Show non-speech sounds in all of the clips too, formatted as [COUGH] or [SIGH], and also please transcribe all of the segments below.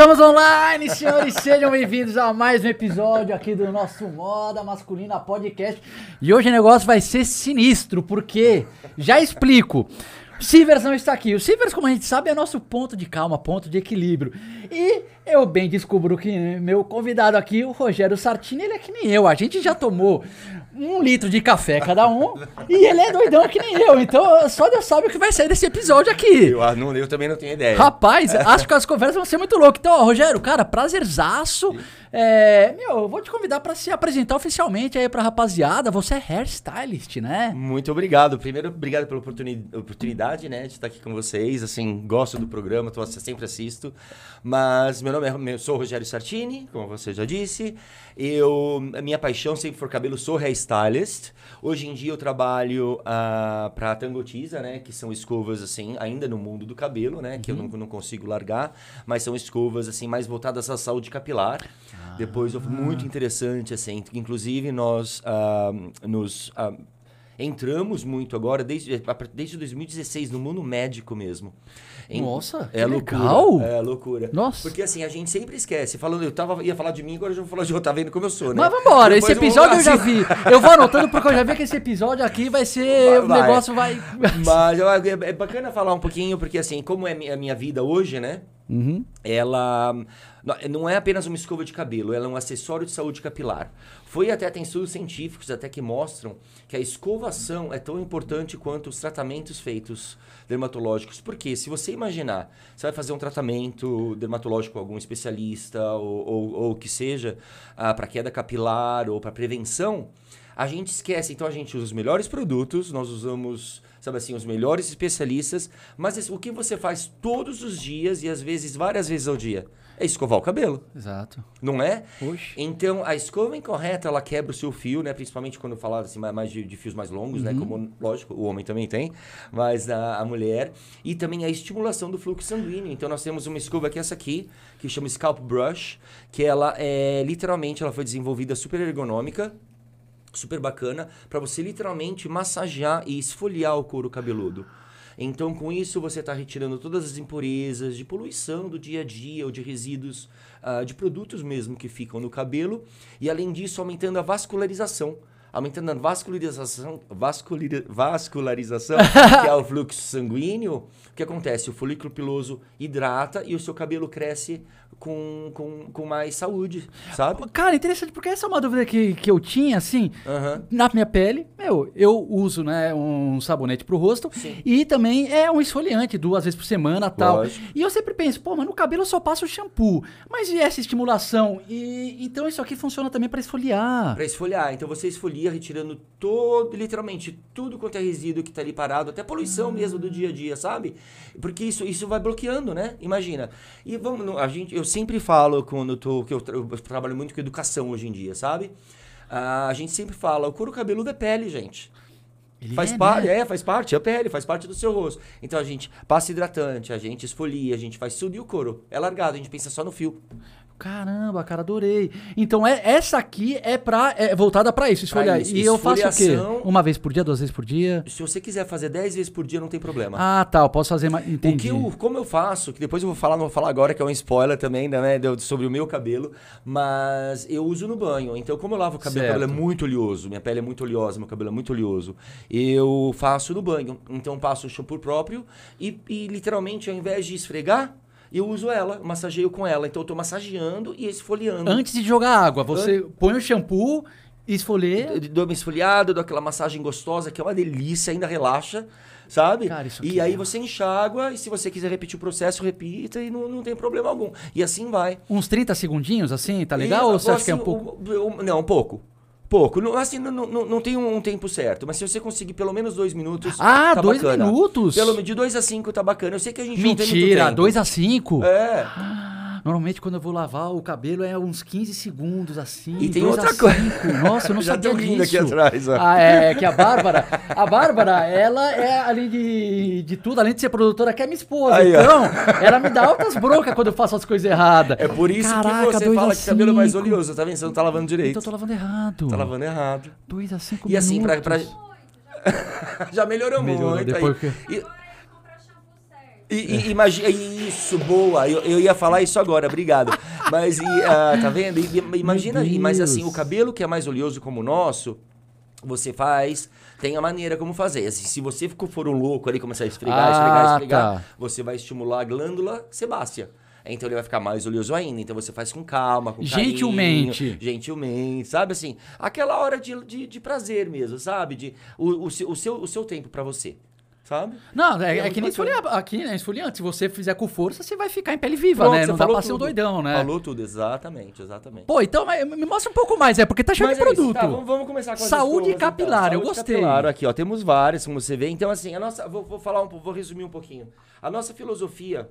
Estamos online, senhores, sejam bem-vindos a mais um episódio aqui do nosso Moda Masculina Podcast. E hoje o negócio vai ser sinistro, porque já explico. Sivers não está aqui. O Sivers, como a gente sabe, é nosso ponto de calma, ponto de equilíbrio. E eu bem descubro que meu convidado aqui, o Rogério Sartini, ele é que nem eu. A gente já tomou um litro de café cada um e ele é doidão que nem eu. Então só Deus sabe o que vai sair desse episódio aqui. Eu, ah, não, eu também não tenho ideia. Rapaz, [LAUGHS] acho que as conversas vão ser muito loucas. Então, ó, Rogério, cara, prazerzaço. É, meu, eu vou te convidar pra se apresentar oficialmente aí pra rapaziada. Você é hairstylist, né? Muito obrigado. Primeiro, obrigado pela oportuni- oportunidade, né, de estar aqui com vocês. Assim, gosto do programa, tô, sempre assisto. Mas meu nome é, eu sou Rogério Sartini, como você já disse. Eu, a minha paixão sempre foi cabelo, sou hairstylist. Hoje em dia eu trabalho ah, para Tangotiza, né, que são escovas assim, ainda no mundo do cabelo, né, que eu não, não consigo largar, mas são escovas assim mais voltadas à saúde capilar. Depois, muito interessante, assim. Inclusive, nós ah, nos ah, entramos muito agora, desde, desde 2016, no mundo médico mesmo. Em- Nossa, é loucura. legal. É loucura. Nossa. Porque assim, a gente sempre esquece. Falando, eu tava, ia falar de mim, agora eu já vou falar de eu, tá vendo como eu sou, né? Mas vambora, esse episódio eu vamos já vi. Eu vou anotando porque eu já vi que esse episódio aqui vai ser. [LAUGHS] Vai, o negócio vai. Mas eu- é é bacana falar um pouquinho, porque assim, como é a minha vida hoje, né? Uhum. ela não- é apenas uma escova de cabelo, ela é um acessório de saúde capilar. Foi até tem estudos científicos até que mostram que a escovação é tão importante quanto os tratamentos feitos dermatológicos. Porque se você imaginar, você vai fazer um tratamento dermatológico com algum especialista ou, ou, ou que seja para queda capilar ou para prevenção, a gente esquece. Então a gente usa os melhores produtos, nós usamos, sabe assim, os melhores especialistas, mas o que você faz todos os dias e às vezes várias vezes ao dia é escovar o cabelo, Exato. não é? Oxe. Então a escova incorreta ela quebra o seu fio, né? Principalmente quando falar assim mais- de, de fios mais longos, né? Como lógico o homem também tem, mas a, a mulher e também a estimulação do fluxo sanguíneo. Então nós temos uma escova que é essa aqui que chama Scalp Brush, que ela é literalmente ela foi desenvolvida super ergonômica super bacana para você literalmente massagear e esfoliar o couro cabeludo. Então, com isso, você está retirando todas as impurezas de poluição do dia a dia ou de resíduos ah, de produtos mesmo que ficam no cabelo e, além disso, aumentando a vascularização. Aumentando a vascularização, vasculir- vascularização [LAUGHS] que é o fluxo sanguíneo, o que acontece? O folículo piloso hidrata e o seu cabelo cresce com, com, com mais saúde, sabe? Cara, interessante, porque essa é uma dúvida que, que eu tinha, assim. Aham. Na minha pele, meu, eu uso, né, um sabonete pro rosto Sim. e também é um esfoliante duas vezes por semana tal. Lógico. E eu sempre penso, pô, mas no cabelo eu só passo shampoo. Mas e essa estimulação? E então isso aqui funciona também pra esfoliar. Pra esfoliar. Então você esfolia retirando todo, literalmente, tudo quanto é resíduo que tá ali parado, até poluição mesmo do dia a dia, sabe? Porque isso, isso vai bloqueando, né? Imagina. E vamos, a gente, eu sempre falo quando eu tô, que eu, tra- eu trabalho muito com educação hoje em dia, sabe? Ah, a gente sempre fala, o couro cabeludo é pele, gente. Ele Faz é, parte, né? é, faz parte, é a pele, faz parte do seu rosto. Então a gente passa hidratante, a gente esfolia, a gente faz tudo e o couro é largado, a gente pensa só no fio. Caramba, cara, adorei. Então é, essa aqui é, pra, é voltada pra isso, esfoliar. isso, E eu faço o quê? Uma vez por dia, duas vezes por dia? Se você quiser fazer 10 vezes por dia, não tem problema. Ah, tá, eu posso fazer mais. O Entendi. que eu, como eu faço, que depois eu vou falar, não vou falar agora, que é um spoiler também, né, do- sobre o meu cabelo, mas eu uso no banho. Então, como eu lavo o cabelo, meu cabelo é muito oleoso, minha pele é muito oleosa, meu cabelo é muito oleoso, eu faço no banho. Então, passo o shampoo próprio e, e, literalmente, ao invés de esfregar, eu uso ela, massageio com ela. Então, eu tô massageando e esfoliando. Antes de jogar água, você põe o shampoo, esfolia. Eu dou uma esfoliada, dou aquela massagem gostosa, que é uma delícia, ainda relaxa, sabe? Cara, isso e aí é- você enxágua, e se você quiser repetir o processo, repita, e não, não tem problema algum. E assim vai. Uns 30 segundinhos, assim, tá legal? E, Ou você acha que é um pouco. o- o- não, um pouco. Pouco. Não, assim, não, não, não tem um tempo certo, mas se você conseguir pelo menos dois minutos. Ah, tá dois bacana. minutos? Pelo, de dois a cinco tá bacana. Eu sei que a gente não tem muito Mentira, tempo. 2 a 5? É. Normalmente quando eu vou lavar o cabelo é uns 15 segundos assim. E tem outra coisa. Nossa, eu não [LAUGHS] Já sabia disso. aqui atrás, ó. Ah, é que a Bárbara, a Bárbara, ela é além de, de tudo, além de ser produtora, que é minha esposa. Aí, ó. então, ela me dá altas broncas quando eu faço as coisas erradas. É por isso Caraca, que você fala que o cabelo é mais oleoso, tá vendo? Você não tá lavando direito. Então eu tô lavando errado. Tá lavando errado. 2 a 5 E assim, pra, minutos. pra... [LAUGHS] já melhorou, Melhorou muito. depois aí. que- E-. E, imagina, isso, boa. Eu, eu ia falar isso agora, obrigado. Mas, e, ah, tá vendo? E, imagina, e- mas assim, o cabelo que é mais oleoso como o nosso, você faz, tem a maneira como fazer. Assim, se você ficou- for um louco ali, começar a esfregar, Ah, esfregar, esfregar, tá. você vai estimular a glândula sebácea. Então ele vai ficar mais oleoso ainda. Então você faz com calma, com Gentilmente. carinho, gentilmente, sabe assim? Aquela hora de, de, de prazer mesmo, sabe? De, o, o, seu, o, seu, o seu tempo pra você, sabe? Não, é, É é que nem esfoliar, aqui, né? Esfoliante. Se você fizer com força, você vai ficar em pele viva, Pronto, né? Não dá pra ser um doidão, né? Falou tudo, exatamente, exatamente. Pô, então me mostra um pouco mais, é porque tá cheio Mas de é isso, produto. tá, vamos, vamos começar com Saúde escovas, capilar, eu Saúde gostei. Capilar, aqui, ó, temos várias, como você vê. Então, assim, a nossa, vou, vou falar um, pouco, vou resumir um pouquinho. A nossa filosofia,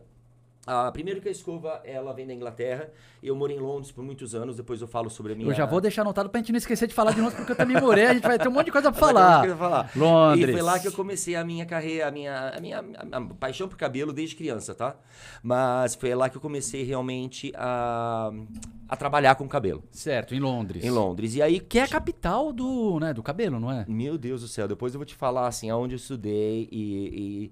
ah, primeiro que a escova, ela vem da Inglaterra. Eu morei em Londres por muitos anos, depois eu falo sobre a minha... Eu já vou deixar anotado pra gente não esquecer de falar de novo, porque eu também morei, a gente vai ter um monte de coisa pra [LAUGHS] falar. eu ia falar. Londres. E foi lá que eu comecei a minha carreira, a minha, a minha a paixão por cabelo desde criança, tá? Mas foi lá que eu comecei realmente a, a trabalhar com cabelo, Certo, em Londres. em Londres. E aí, Que é a capital do, né, do cabelo, não é? Meu Deus do céu, depois eu vou te falar assim, aonde eu estudei e, e,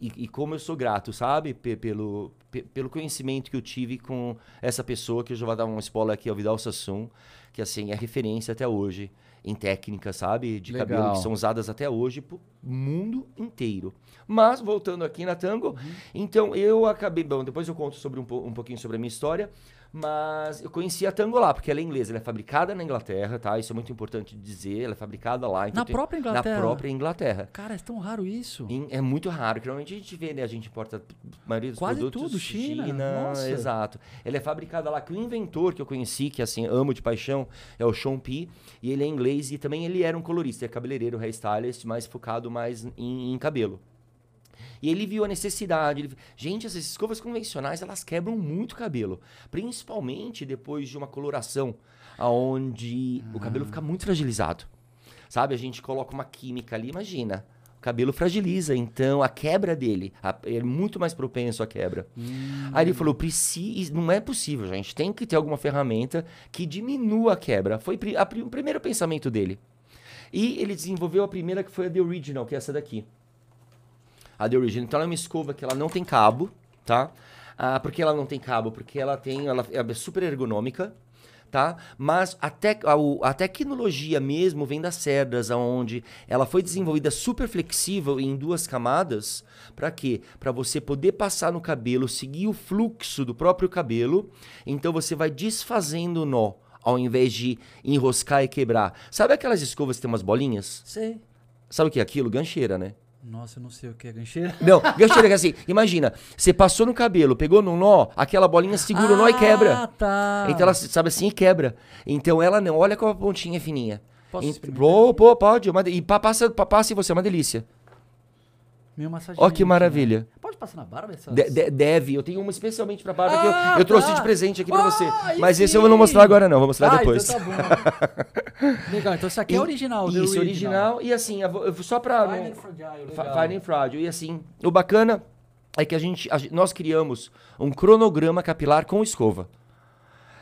e, e como eu sou grato, sabe? Pe- pelo, pe- pelo conhecimento que eu tive com essa pessoa, que eu já vou dar um spoiler aqui, é o Vidal Sassoon, que assim, é referência até hoje em técnicas, sabe? De cabelo Legal. que são usadas até hoje pro mundo inteiro. Mas, voltando aqui na Tango, então eu acabei. Bom, depois eu conto sobre um, po- um pouquinho sobre a minha história. Mas eu conheci a Tango lá, porque ela é inglesa, ela é fabricada na Inglaterra, tá? Isso é muito importante dizer. Ela é fabricada lá. então Na tem- própria Inglaterra? Na própria Inglaterra. Cara, é tão raro isso. Em- É muito raro. que Normalmente a gente vê, né? A gente importa a maioria dos Quase produtos. tudo, China. Nossa. Exato. Ela é fabricada lá, que o inventor que eu conheci, que assim, amo de paixão, é o Sean P. E ele é inglês e também ele era um colorista, é cabeleireiro, hairstylist, mais focado mais em, em cabelo. E ele viu a necessidade. Ele... Gente, essas escovas convencionais, elas quebram muito o cabelo. Principalmente depois de uma coloração, onde o cabelo fica muito fragilizado. Sabe? A gente coloca uma química ali, imagina. O cabelo fragiliza, então a quebra dele a- é muito mais propenso à quebra. Aí ele falou: "Preci- não é possível, gente. Tem que ter alguma ferramenta que diminua a quebra. Foi a o primeiro pensamento dele. E ele desenvolveu a primeira que foi a The Original, que é essa daqui. A The Original. Então ela é uma escova que ela não tem cabo, tá? Ah, por que ela não tem cabo? Porque ela tem. Ela é super ergonômica, tá? Mas a, tec- a, a tecnologia mesmo vem das cerdas, onde ela foi desenvolvida super flexível em duas camadas. Para quê? Para você poder passar no cabelo, seguir o fluxo do próprio cabelo. Então você vai desfazendo o nó. Ao invés de enroscar e quebrar. Sabe aquelas escovas que tem umas bolinhas? Sei. Sabe o que é aquilo? Gancheira, né? Nossa, eu não sei o que é gancheira. Não, gancheira é assim, imagina, você passou no cabelo, pegou no nó, aquela bolinha segura o nó e Ah, quebra. tá. Então ela, sabe assim, e quebra. Então ela não, olha como a pontinha fininha. Posso Ent-? Pô, pô, pode. uma e pa- passa, pa- passa em você, é uma delícia. Meio massageante. Ó que maravilha. né? Pode passar na barba essas... De- de- deve, eu tenho uma especialmente pra Bárbara Ah, que eu, eu trouxe tá. de presente aqui pra Ah, você. Mas esse sim. eu não vou mostrar agora não, vou mostrar Ah, depois. então tá bom. [LAUGHS] legal, então esse aqui é E- original. the Isso, original. E assim, eu eu só pra... Fine and fragile. Fine and Fragile. E assim, o bacana é que a gente, a nós criamos um cronograma capilar com escova.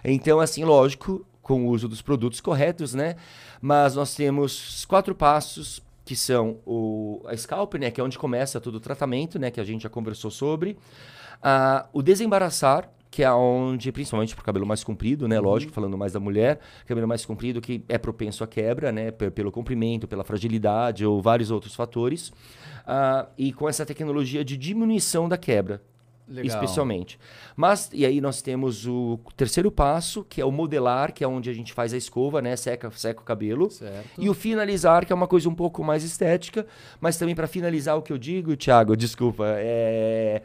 Então, assim, lógico, com o uso dos produtos corretos, né? Mas nós temos quatro passos que são o, a scalp, né? Que é onde começa todo o tratamento, né? Que a gente já conversou sobre. Ah, o desembaraçar, que é onde, principalmente pro cabelo mais comprido, né? Lógico, falando mais da mulher, cabelo mais comprido que é propenso à quebra, né? pe- Pelo comprimento, pela fragilidade ou vários outros fatores. Ah, e com essa tecnologia de diminuição da quebra, Legal. especialmente. Mas, e aí nós temos o terceiro passo, que é o modelar, que é onde a gente faz a escova, né? Seca, seca o cabelo. Certo. E o finalizar, que é uma coisa um pouco mais estética, mas também para finalizar o que eu digo, Thiago, desculpa, é.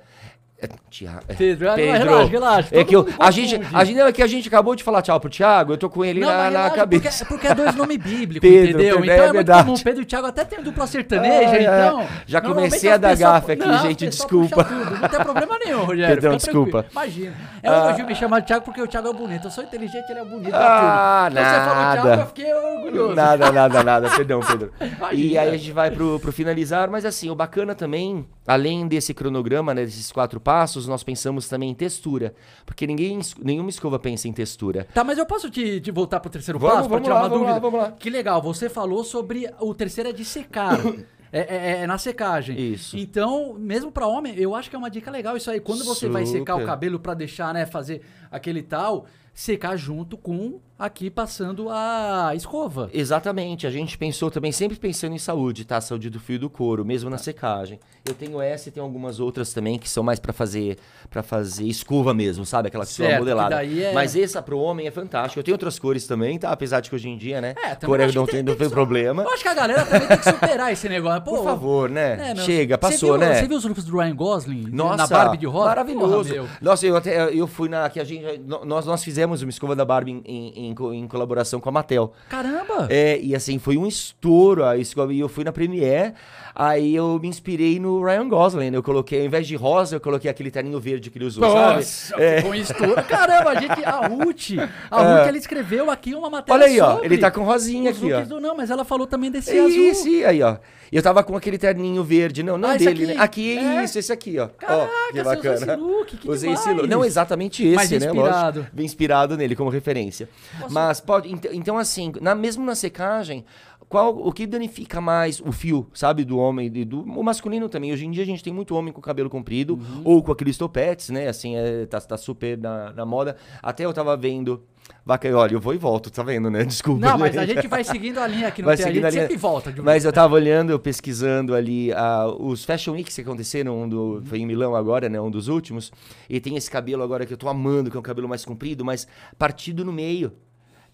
É Thiago, é- Pedro, ah, não, Pedro, relaxa, relaxa. É que eu, a, gente, a gente é que a gente acabou de falar tchau pro Thiago, eu tô com ele Não, na, mas na relaxa, cabeça. Porque, porque é dois nomes bíblicos, [LAUGHS] Pedro, entendeu? Pedro, então é é, muito comum. Pedro e Thiago até tem dupla sertaneja, então... já comecei a dar gafe aqui, Não, gente, desculpa. tudo, Não tem problema nenhum, Rogério. Pedrão, fica tranquilo. desculpa. Imagina. É um Ah. elogio me chamar de Thiago porque o Thiago é bonito. Eu sou inteligente, ele é bonito. Ah, é tudo. Então você falou nada. Thiago, eu fiquei orgulhoso. Nada, nada, nada. Perdão, Pedro. [LAUGHS] E aí a gente vai pro, pro finalizar, mas assim, o bacana também, além desse cronograma, né, desses quatro passos, nós pensamos também em textura. Porque ninguém, nenhuma escova pensa em textura. Tá, mas eu posso te, te voltar pro terceiro Vamos, passo pra vamos tirar lá, uma dúvida? lá, vamos lá. Que legal, você falou sobre o terceiro é de secar. [COUGHS] É, é- é na secagem. Isso. Então, mesmo pra homem, eu acho que é uma dica legal isso aí. Quando você vai secar o Super. cabelo pra deixar, né, fazer aquele tal, secar junto com aqui passando a escova. Exatamente, a gente pensou também, sempre pensando em saúde, tá? Saúde do fio do couro, mesmo na secagem. Eu tenho essa e tem algumas outras também que são mais pra fazer para fazer escova mesmo, sabe? Aquela Certo, modelada. é- Mas essa pro homem é fantástica. Eu tenho outras cores também, tá? Apesar de que hoje em dia, né? É, também cor não tem- tem, tem não tem que- problema. Eu acho que a galera também tem que superar esse negócio. Pô, Por favor, né? É, meu, Chega, passou, viu- né? Você viu os looks do Ryan Gosling Nossa, na Barbie de rosa? Maravilhoso. Porra. Nossa, eu até eu fui na que a gente nós nós fizemos uma escova da Barbie em, em, em em colaboração com a Mattel. Caramba! É, e assim, foi um estouro a escova. E eu fui na Premiere, aí eu me inspirei no Ryan Gosling. né? Eu coloquei, ao invés de rosa, eu coloquei aquele terninho verde que ele usou, Nossa, sabe? É. um estouro. Caramba, a gente, a Ruth, a Ruth, ela escreveu aqui uma matéria Olha aí, ó. Ele tá com rosinha os aqui, ó. do- não, mas ela falou também desse Isso, azul. e aí, ó. Eu tava com aquele terninho verde. Não, não Ah, esse dele, aqui? né? Aqui, É? isso, esse aqui, ó. Caraca, ó, que bacana. usou esse look, que Usei esse demais. look. Não exatamente esse, Mas né? inspirado. Lógico. Bem inspirado nele como referência. Posso- Mas pode. ent- Então, assim, na, mesmo na secagem, qual o que danifica mais o fio, sabe, do homem e do o masculino também. Hoje em dia a gente tem muito homem com cabelo comprido Uhum. ou com aqueles topetes, né? Assim, é, tá, tá super na, na moda. Até eu tava vendo. Vaca, olha, eu vou e volto, tá vendo, né? [LAUGHS] Desculpa. Não, mas a gente vai seguindo a linha aqui no Vai TE, a gente seguindo a linha. sempre volta. De... Mas eu tava olhando, eu pesquisando ali ah, os Fashion Weeks que aconteceram, um do, foi em Milão agora, né? Um dos últimos. E tem esse cabelo agora que eu tô amando, que é um cabelo mais comprido, mas partido no meio.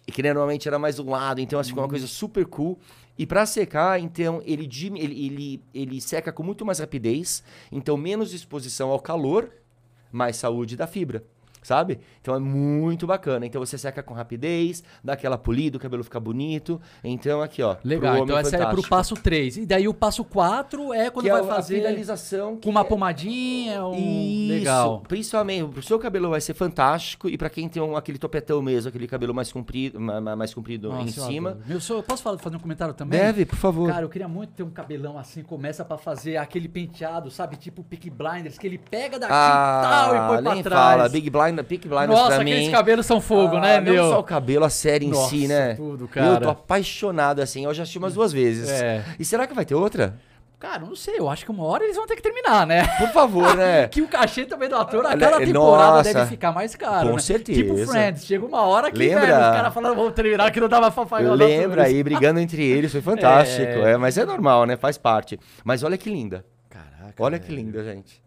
E que né, normalmente era mais do lado, então assim, ficou uma coisa super cool. E pra secar, então, ele, ele, ele, ele seca com muito mais rapidez, então menos exposição ao calor, mais saúde da fibra. Sabe? Então é muito bacana. Então você seca com rapidez, dá aquela polida, o cabelo fica bonito. Então aqui, ó. Legal, então essa é pro fantástico. passo 3. E daí o passo 4 é quando que vai é a fazer finalização com uma pomadinha, um... Isso, legal. principalmente pro seu cabelo vai ser fantástico e pra quem tem um, aquele topetão mesmo, aquele cabelo mais comprido, ma- ma- mais comprido em Nossa, eu cima. Meu, senhor, eu posso falar- fazer um comentário também? Deve, por favor. Cara, eu queria muito ter um cabelão assim, começa pra fazer aquele penteado, sabe? Tipo Peak Blinders, que ele pega daqui e tal e ah, põe pra trás. fala, Big Blind, Big Blinders Nossa, pra aqueles mim. cabelos são fogo, Ah, né, meu? Não só o cabelo, a série em Nossa, si, né? tudo, Eu cara. tô apaixonado assim, eu já assisti umas duas vezes. É. E será que vai ter outra? Cara, não sei, eu acho que uma hora eles vão ter que terminar, né? Por favor, né? [LAUGHS] que o cachê também do ator, a cada temporada nossa. deve ficar mais caro. Com né? certeza. Tipo Friends, chega uma hora que, Lembra? velho, os caras falando, vamos terminar, que não dava os Lembra aí, brigando entre eles, foi [LAUGHS] fantástico. É. É. mas é normal, né? Faz parte. Mas olha que linda. Caraca. Olha velho. que linda, gente.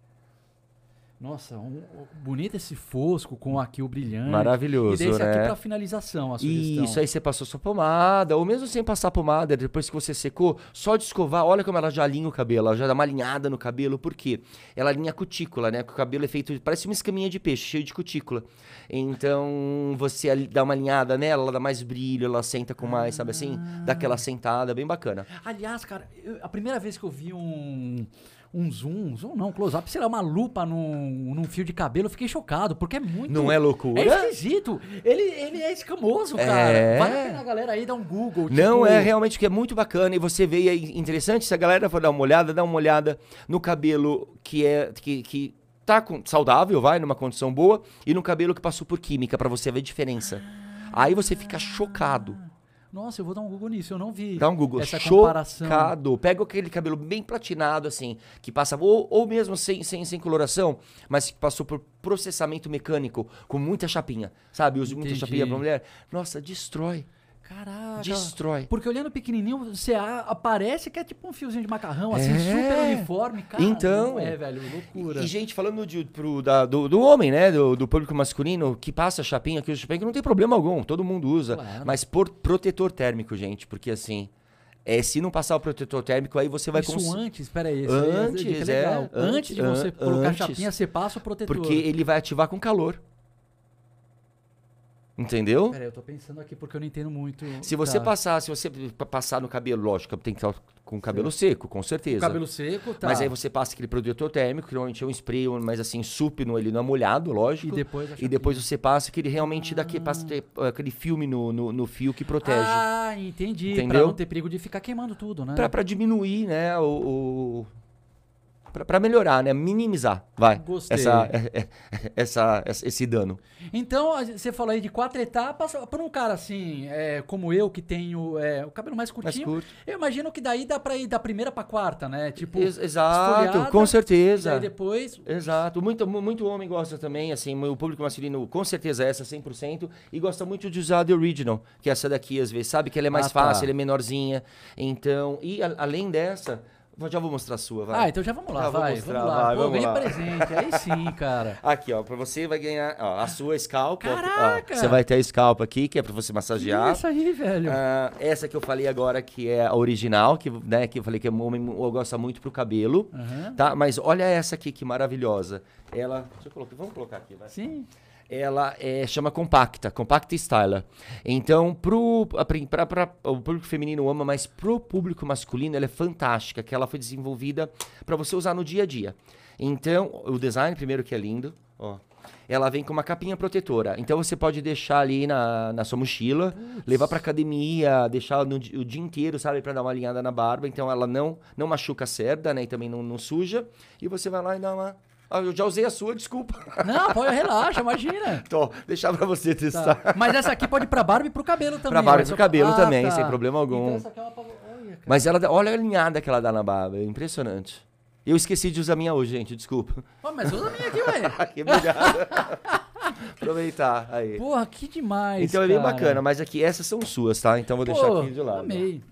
Nossa, um- bonito esse fosco com aqui o brilhante. Maravilhoso, E desse aqui né? pra finalização, a sugestão. Isso, aí você passou sua pomada, ou mesmo sem passar pomada, depois que você secou, só de escovar, olha como ela já alinha o cabelo, ela já dá uma alinhada no cabelo, por quê? Ela alinha a cutícula, né? Porque o cabelo é feito, parece uma escaminha de peixe, cheio de cutícula. Então, você dá uma alinhada nela, ela dá mais brilho, ela senta com mais, sabe assim? Dá aquela sentada, bem bacana. Aliás, cara, eu- a primeira vez que eu vi um, um zoom, zoom não, close-up, sei lá, uma lupa num, num fio de cabelo, eu fiquei chocado, porque é muito... Não é loucura? É esquisito. Ele, ele é escamoso, É. cara. Vale a pena a galera aí dar um Google. Não, tipo- é realmente que é muito bacana e você vê aí interessante, se a galera for dar uma olhada, dá uma olhada no cabelo que é que, que tá com- saudável, vai, numa condição boa, e no cabelo que passou por química, pra você ver a diferença. Aí você fica chocado. Nossa, eu vou dar um Google nisso, eu não vi. Dá um Google. Essa comparação. Chocado. Pega aquele cabelo bem platinado, assim, que passa, ou, ou mesmo sem, sem, sem coloração, mas que passou por processamento mecânico, com muita chapinha. Sabe? Usa muita chapinha pra mulher. Nossa, destrói. Caraca. Destrói. Porque olhando pequenininho, você aparece que é tipo um fiozinho de macarrão, assim, É. super uniforme. Cara, Então. É, velho, loucura. E, gente, falando de, pro, da- do, do homem, né? Do, do público masculino, que passa chapinha, que usa chapinha, que não tem problema algum, todo mundo usa. Claro. Mas por protetor térmico, gente, porque assim, é, se não passar o protetor térmico, aí você vai Isso cons- antes, peraí. isso aí é Antes, é, legal. antes, Antes de você an- colocar antes. chapinha, você passa o protetor. Porque ele vai ativar com calor. Entendeu? Peraí, eu tô pensando aqui porque eu não entendo muito. Se você Tá. passar, se você pa- passar no cabelo, lógico, tem que estar com o cabelo seco, com certeza. O cabelo seco, tá. Mas aí você passa aquele protetor térmico, que normalmente é um spray, mas assim, supno, ele não é molhado, lógico. E depois E depois você passa que ele realmente dá que, passa ter, uh, aquele filme no, no, no fio que protege. Ah, entendi. Pra Entendeu? não ter perigo de ficar queimando tudo, né? Pra, pra diminuir, né, o, o- para melhorar, né? Minimizar, vai. Gostei. Essa, é, é, essa, esse dano. Então, você falou aí de quatro etapas. Para um cara assim, é, como eu, que tenho é, o cabelo mais Mais curtinho, curto. eu imagino que daí dá pra ir da primeira pra quarta, né? Tipo, Ex- Exato, com E certeza. daí depois. Exato, muito, mu- muito homem gosta também, assim, o público masculino com certeza é essa 100%, e gosta muito de usar The Original, que é essa daqui às vezes, sabe que ela é mais Ah, tá. fácil, ela é menorzinha, então, e a- além dessa, já vou mostrar a sua, vai. Ah, então já vamos lá, Já vou vai. mostrar, vamos lá. vai, Pô, vamos ganhei lá. presente. Aí sim, [LAUGHS] cara. Aqui, ó, pra você vai ganhar, ó, a sua scalp, ó, ó, Caraca! você vai ter a scalp aqui, que é pra você massagear. Isso aí, velho. Ah, essa que eu falei agora, que é a original, que, né, que eu falei que o homem gosta muito pro cabelo, Aham. tá? Mas olha essa aqui, que maravilhosa. Ela, deixa eu colocar, vamos colocar aqui, vai. Sim. Ela é, chama compacta, compact styler. Então, pro, a prim- pra- pra- o público feminino ama, mas pro público masculino ela é fantástica, que ela foi desenvolvida para você usar no dia a dia. Então, o design primeiro que é lindo, ó. Ela vem com uma capinha protetora. Então você pode deixar ali na, na sua mochila, levar pra academia, deixar no, o dia inteiro, sabe, Pra dar uma alinhada na barba. Então ela não não machuca a cerda, né, e também não, não suja. E você vai lá e dá uma Ah, eu já usei a sua, desculpa. Não, pode, relaxa, imagina. [LAUGHS] Tô, deixar pra você testar. Tá. Mas essa aqui pode ir pra barba e pro cabelo também. Pra barba vai e pro cabelo Ah, também, tá. sem problema algum. Então essa aqui é uma... Olha, cara. Mas ela, olha a alinhada que ela dá na barba, é impressionante. Eu esqueci de usar a minha hoje, gente, desculpa. Pô, mas usa a minha aqui, ué. [LAUGHS] Aqui, obrigado. Aproveitar, aí. Porra, que demais, então é bem cara. bacana, mas aqui, essas são suas, tá? Então vou deixar Pô, aqui de lado. Amei.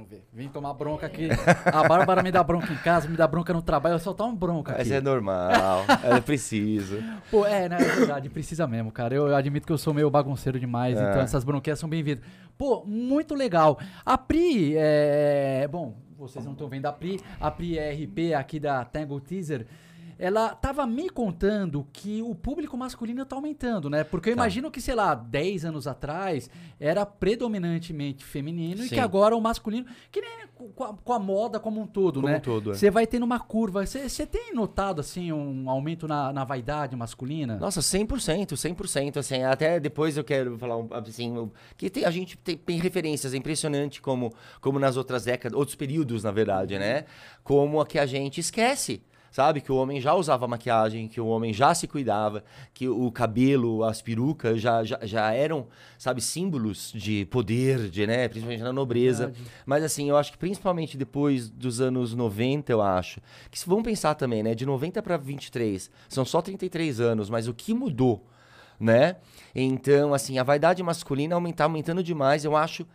Vamos ver. Vem tomar bronca aqui. A Bárbara me dá bronca em casa, me dá bronca no trabalho, eu soltar um bronca aqui. Mas é normal, [LAUGHS] é preciso. Pô, é, né? É verdade, precisa mesmo, cara. Eu, eu admito que eu sou meio bagunceiro demais, É. então essas bronquinhas são bem-vindas. Pô, muito legal. A Pri, é. Bom, vocês não estão vendo a Pri. A Pri é RP aqui da Tangle Teaser. Ela tava me contando que o público masculino tá aumentando, né? Porque eu Tá. imagino que, sei lá, 10 anos atrás era predominantemente feminino e Sim. que agora o masculino, que nem com a, com a moda como um todo, Como né? um todo, é. Você vai tendo uma curva. Você tem notado, assim, um aumento na, na vaidade masculina? Nossa, 100%, 100%, assim, até depois eu quero falar, um, assim, que tem- a gente tem, tem referências, é impressionante como, como nas outras décadas, outros períodos, na verdade, né? Como a que a gente esquece, sabe? Que o homem já usava maquiagem, que o homem já se cuidava, que o cabelo, as perucas já, já, já eram, sabe, símbolos de poder, de, né? Principalmente na nobreza. Verdade. Mas assim, eu acho que principalmente depois dos anos 90, eu acho. Que se vamos pensar também, né? De 90 para 23, são só 33 anos, mas o que mudou, né? Então, assim, a vaidade masculina aumentar, aumentando demais, eu acho.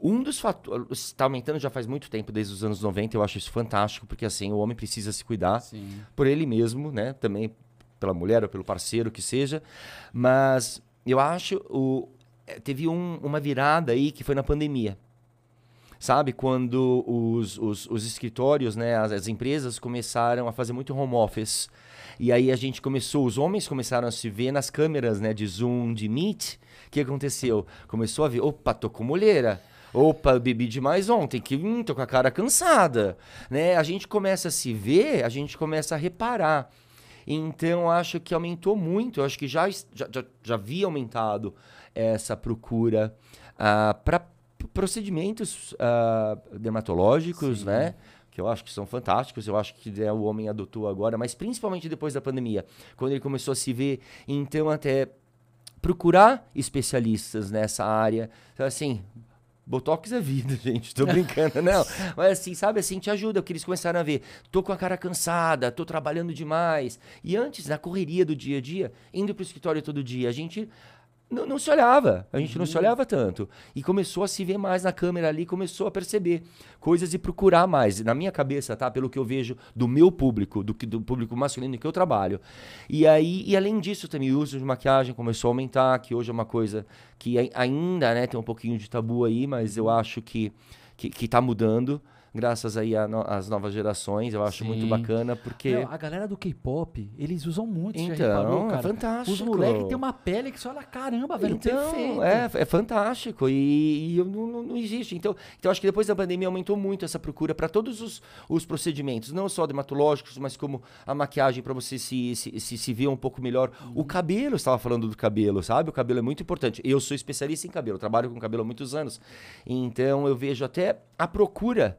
Um dos fatores. Está aumentando já faz muito tempo, desde os anos 90, eu acho isso fantástico, porque assim, o homem precisa se cuidar Sim. por ele mesmo, né? Também pela mulher ou pelo parceiro que seja. Mas eu acho o eh, teve um- uma virada aí que foi na pandemia. Sabe, quando os, os, os escritórios, né, as, as empresas começaram a fazer muito home office. E aí a gente começou, os homens começaram a se ver nas câmeras, né, de Zoom, de Meet. O que aconteceu? Começou a ver, opa, tô com mulher. Opa, eu bebi demais ontem, que hum, tô com a cara cansada, né? A gente começa a se ver, a gente começa a reparar. Então, acho que aumentou muito. Eu acho que já, já, já, já havia aumentado essa procura para procedimentos ah, dermatológicos, né? Que eu acho que são fantásticos. Eu acho que né, o homem adotou agora, mas principalmente depois da pandemia, quando ele começou a se ver. Então, até procurar especialistas nessa área. Então, assim, Botox é vida, [LAUGHS] gente. Tô brincando, não. [LAUGHS] Mas assim, sabe assim, te ajuda, porque eles começaram a ver. Tô com a cara cansada, tô trabalhando demais. E antes, na correria do dia a dia, indo pro escritório todo dia, a gente não, não se olhava. A gente não se olhava tanto. E começou a se ver mais na câmera ali, começou a perceber coisas e procurar mais. Na minha cabeça, tá? Pelo que eu vejo do meu público, do, que- do público masculino que eu trabalho. E aí, e além disso, também o uso de maquiagem começou a aumentar, que hoje é uma coisa que ai- ainda, né, tem um pouquinho de tabu aí, mas eu acho que, que, que tá mudando. Graças aí a no- às novas gerações, eu acho muito Sim. bacana, porque. A galera do K-pop, eles usam muito, você já Então, reparou, é cara? fantástico. Os moleques têm uma pele que você olha, caramba, velho, Então, perfeito. é, é fantástico e, e não, não, não existe. Então, então, acho que depois da pandemia aumentou muito essa procura para todos os, os procedimentos, não só dermatológicos, mas como a maquiagem para você se, se, se, se ver um pouco melhor. O cabelo, estava falando do cabelo, sabe? O cabelo é muito importante. Eu sou especialista em cabelo, trabalho com cabelo há muitos anos. Então, eu vejo até a procura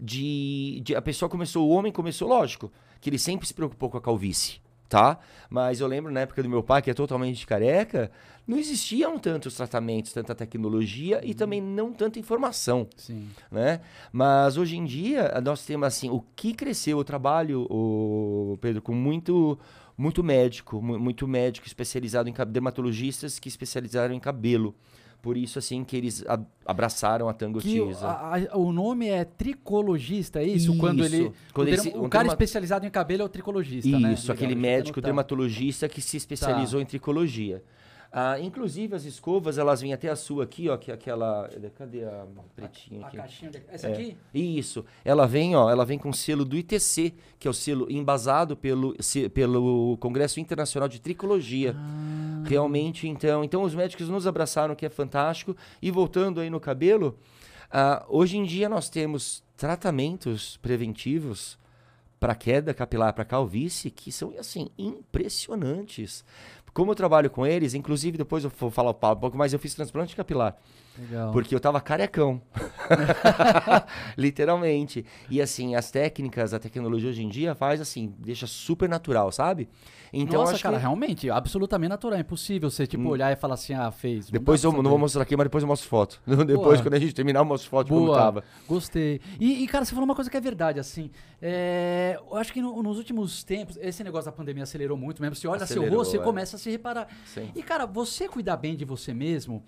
de, de. A pessoa começou, o homem começou, lógico, que ele sempre se preocupou com a calvície tá? Mas eu lembro na época do meu pai, que é totalmente careca, não existiam tantos tratamentos, tanta tecnologia e também não tanta informação, Sim. né? Mas hoje em dia nós temos assim, o que cresceu o trabalho, o Pedro, com muito muito médico, mu- muito médico especializado em dermatologistas que especializaram em cabelo. Por isso assim que eles a- abraçaram a Tango Que o, a- a- o nome é tricologista, é isso? Quando ele. Isso. Quando o, esse- derma- o um cara especializado em cabelo é o tricologista, né? Isso, Legal, aquele eu médico dermatologista que se especializou em tricologia. Ah, inclusive, as escovas, elas vêm até a sua aqui, ó, que é aquela... Cadê a pretinha A aqui? caixinha. de- Essa É. aqui? Isso. Ela vem, ó, ela vem com o selo do ITC, que é o selo embasado pelo, se- pelo Congresso Internacional de Tricologia. Ah. Realmente, então, então os médicos nos abraçaram, que é fantástico. E voltando aí no cabelo, ah, hoje em dia nós temos tratamentos preventivos para queda capilar, para calvície, que são assim impressionantes. Como eu trabalho com eles, inclusive depois eu vou falar um pouco mais, eu fiz transplante capilar. Legal. Porque eu tava carecão. [LAUGHS] Literalmente. E assim, as técnicas, a tecnologia hoje em dia faz assim, deixa super natural, sabe? Então Nossa, cara, que... realmente, absolutamente natural. É impossível você, tipo, olhar e falar assim, ah, fez. Depois eu não vou mostrar aqui, mas depois eu mostro foto. [LAUGHS] depois, Boa. quando a gente terminar, eu mostro foto de como Boa, tava. gostei. E, e, cara, você falou uma coisa que é verdade, assim. é, eu acho que no- nos últimos tempos, esse negócio da pandemia acelerou muito mesmo. Você olha seu Acelerou, rosto, você é. começa a se reparar. Sim. E, cara, você cuidar bem de você mesmo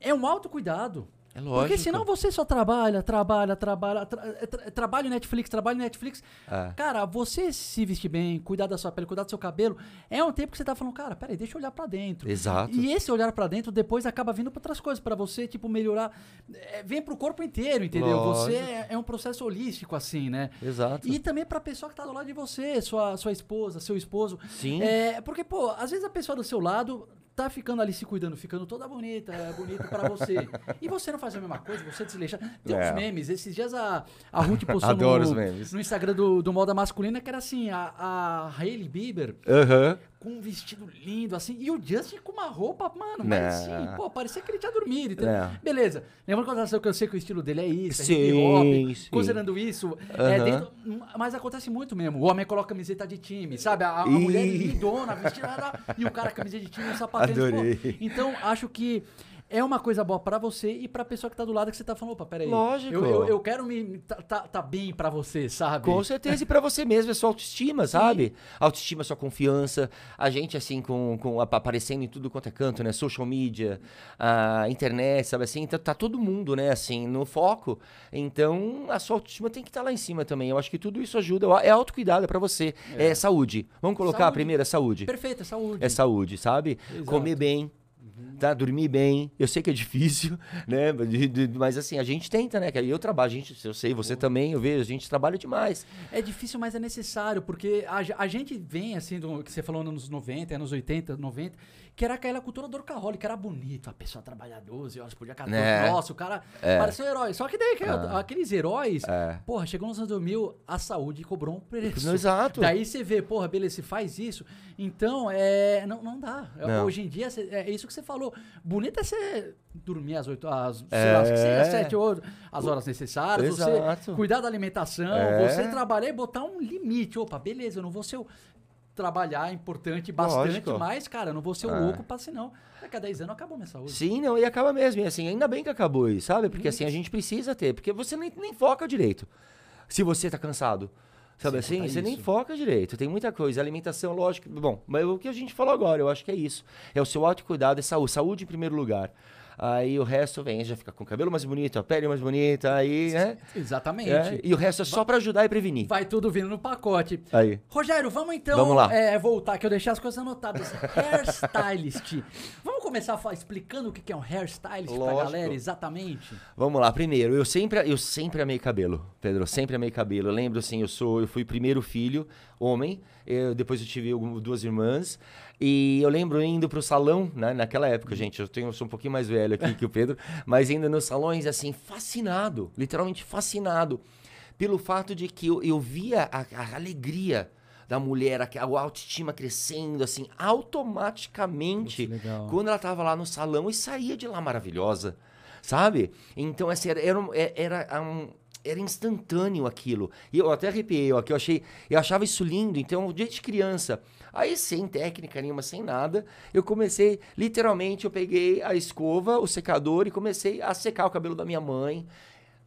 é um autocuidado. É Porque lógico. senão você só trabalha, trabalha, trabalha, tra é tra- é trabalho Netflix, trabalho Netflix. É. Cara, você se vestir bem, cuidar da sua pele, cuidar do seu cabelo, é um tempo que você tá falando, cara, peraí, deixa eu olhar pra dentro. Exato. E esse olhar pra dentro depois acaba vindo pra outras coisas, pra você, tipo, melhorar. é, vem pro corpo inteiro, entendeu? Você Lógico. é, é um processo holístico, assim, né? Exato. E também pra pessoa que tá do lado de você, sua, sua esposa, seu esposo. Sim. É, porque, pô, às vezes a pessoa do seu lado tá ficando ali se cuidando, ficando toda bonita, é, bonita pra você. [LAUGHS] E você não faz a mesma coisa, você desleixar. Tem É. uns memes, esses dias a, a Ruth postou no, no Instagram do, do Moda Masculina que era assim, a, a Hailey Bieber Aham. Com um vestido lindo, assim, e o Justin com uma roupa, mano, mas Não. assim, pô, parecia que ele tinha dormido. Então, Não. Beleza. Lembrando que eu que eu sei que o estilo dele é isso, é Sim, hop, sim. considerando isso, é Aham. dentro, mas acontece muito mesmo. O homem coloca camiseta de time, sabe? A, a mulher lindona, vestida, e o cara camiseta de time, um sapatênis. pô. Adorei. Então, acho que é uma coisa boa pra você e pra pessoa que tá do lado que você tá falando, opa, peraí. Lógico. Eu, eu, eu quero me tá, tá, tá bem pra você, sabe? Com certeza, e pra você mesmo, é sua autoestima, sabe? Autoestima, sua confiança. A gente, assim, com, com ap- aparecendo em tudo quanto é canto, né? Social media, a internet, sabe assim? Então tá todo mundo, né, assim, no foco. Então a sua autoestima tem que estar lá em cima também. Eu acho que tudo isso ajuda. É autocuidado, é pra você. É, saúde. Vamos colocar a Saúde. primeira saúde. Perfeito, é saúde. É saúde, sabe? Exato. Comer bem. Tá, dormir bem. Eu sei que é difícil, [LAUGHS] né? Mas assim, a gente tenta, né? Eu trabalho, a gente, eu sei, você também, eu vejo, a gente trabalha demais. É difícil, mas é necessário, porque a, a gente vem, assim, do que você falou nos anos 90, anos 80, 90, que era aquela cultura do workaholic, que era bonito, a pessoa trabalhar 12 horas por dia, 14, Né? nossa, o cara parecia um herói. Só que daí, Ah. aqueles heróis, É. porra, chegou nos anos 2000, a saúde cobrou um preço. Exato. Daí você vê, porra, beleza, você faz isso, então, é, não, não dá. Não. Hoje em dia, é isso que você falou, bonito é você dormir às 8, às, sei lá, que seja É. 7, 8, as horas necessárias, Exato. você cuidar da alimentação, É. você trabalhar e botar um limite. Opa, beleza, eu não vou ser o trabalhar é importante bastante, Lógico. mas, cara, eu não vou ser o É. louco pra senão. Daqui a 10 anos acabou minha saúde. Sim, não, e acaba mesmo. E assim, ainda bem que acabou isso, sabe? Porque assim, a gente precisa ter, porque você nem, nem foca direito. Se você tá cansado. Sabe Sem assim? Você nem isso. foca direito. Tem muita coisa. Alimentação, lógico. Bom, mas o que a gente falou agora, eu acho que é isso. É o seu autocuidado, é saúde. Saúde em primeiro lugar. Aí o resto vem, já fica com o cabelo mais bonito, a pele mais bonita, aí, né? Exatamente. É, e o resto é só pra ajudar e prevenir. Vai tudo vindo no pacote. Aí. Rogério, vamos então Vamos lá. é, voltar, que eu deixei as coisas anotadas. [LAUGHS] Hairstylist. Vamos começar explicando o que é um hairstylist pra Lógico. galera, exatamente? Vamos lá, primeiro, eu sempre, eu sempre amei cabelo, Pedro, eu sempre amei cabelo. Eu lembro assim, eu sou, eu fui o primeiro filho, homem, eu- depois eu tive duas irmãs, e eu lembro indo pro salão, né, naquela época, gente, eu, tenho, eu sou um pouquinho mais velho aqui que o Pedro, [LAUGHS] mas ainda nos salões, assim, fascinado, literalmente fascinado, pelo fato de que eu, eu via a, a alegria da mulher, a, a autoestima crescendo, assim, automaticamente, quando ela tava lá no salão e saía de lá maravilhosa, sabe? Então, assim, era, era, é- era um- era instantâneo aquilo. E eu até arrepiei, ó, que eu achei, eu achava isso lindo, então, desde criança. Aí, sem técnica nenhuma, sem nada, eu comecei, literalmente, eu peguei a escova, o secador e comecei a secar o cabelo da minha mãe.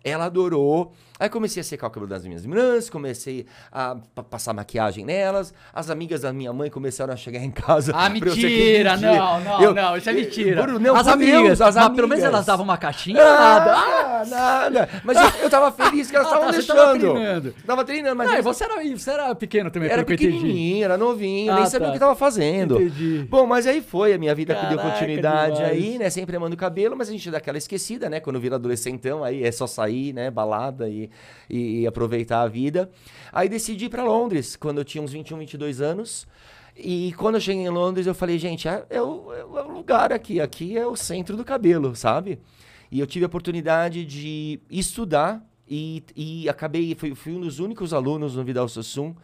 Ela adorou. Aí comecei a secar o cabelo das minhas irmãs, comecei a passar maquiagem nelas. As amigas da minha mãe começaram a chegar em casa. [LAUGHS] Ah, mentira! Não, não, eu, não, isso é mentira. Eu, não, as amigas, as amigas. pelo menos elas davam uma caixinha, ah, nada. Ah, nada. Mas eu, eu tava feliz que elas estavam ah, tá, deixando. Tava treinando. Tava treinando, mas. Não, você, era, você era pequeno também, Era pequenininho, era novinho, ah, nem sabia tá. o que tava fazendo. Entendi. Bom, mas aí foi a minha vida Caraca, que deu continuidade demais. aí, né? Sempre amando o cabelo, mas a gente dá aquela esquecida, né? Quando vira adolescentão, aí é só sair, né? Balada e, e, e aproveitar a vida. Aí decidi ir para Londres, quando eu tinha uns 21, 22 anos. E quando eu cheguei em Londres, eu falei, gente, é, é, o, é o lugar aqui, aqui é o centro do cabelo, sabe? E eu tive a oportunidade de estudar e, e acabei, fui, fui um dos únicos alunos no Vidal Sassoon,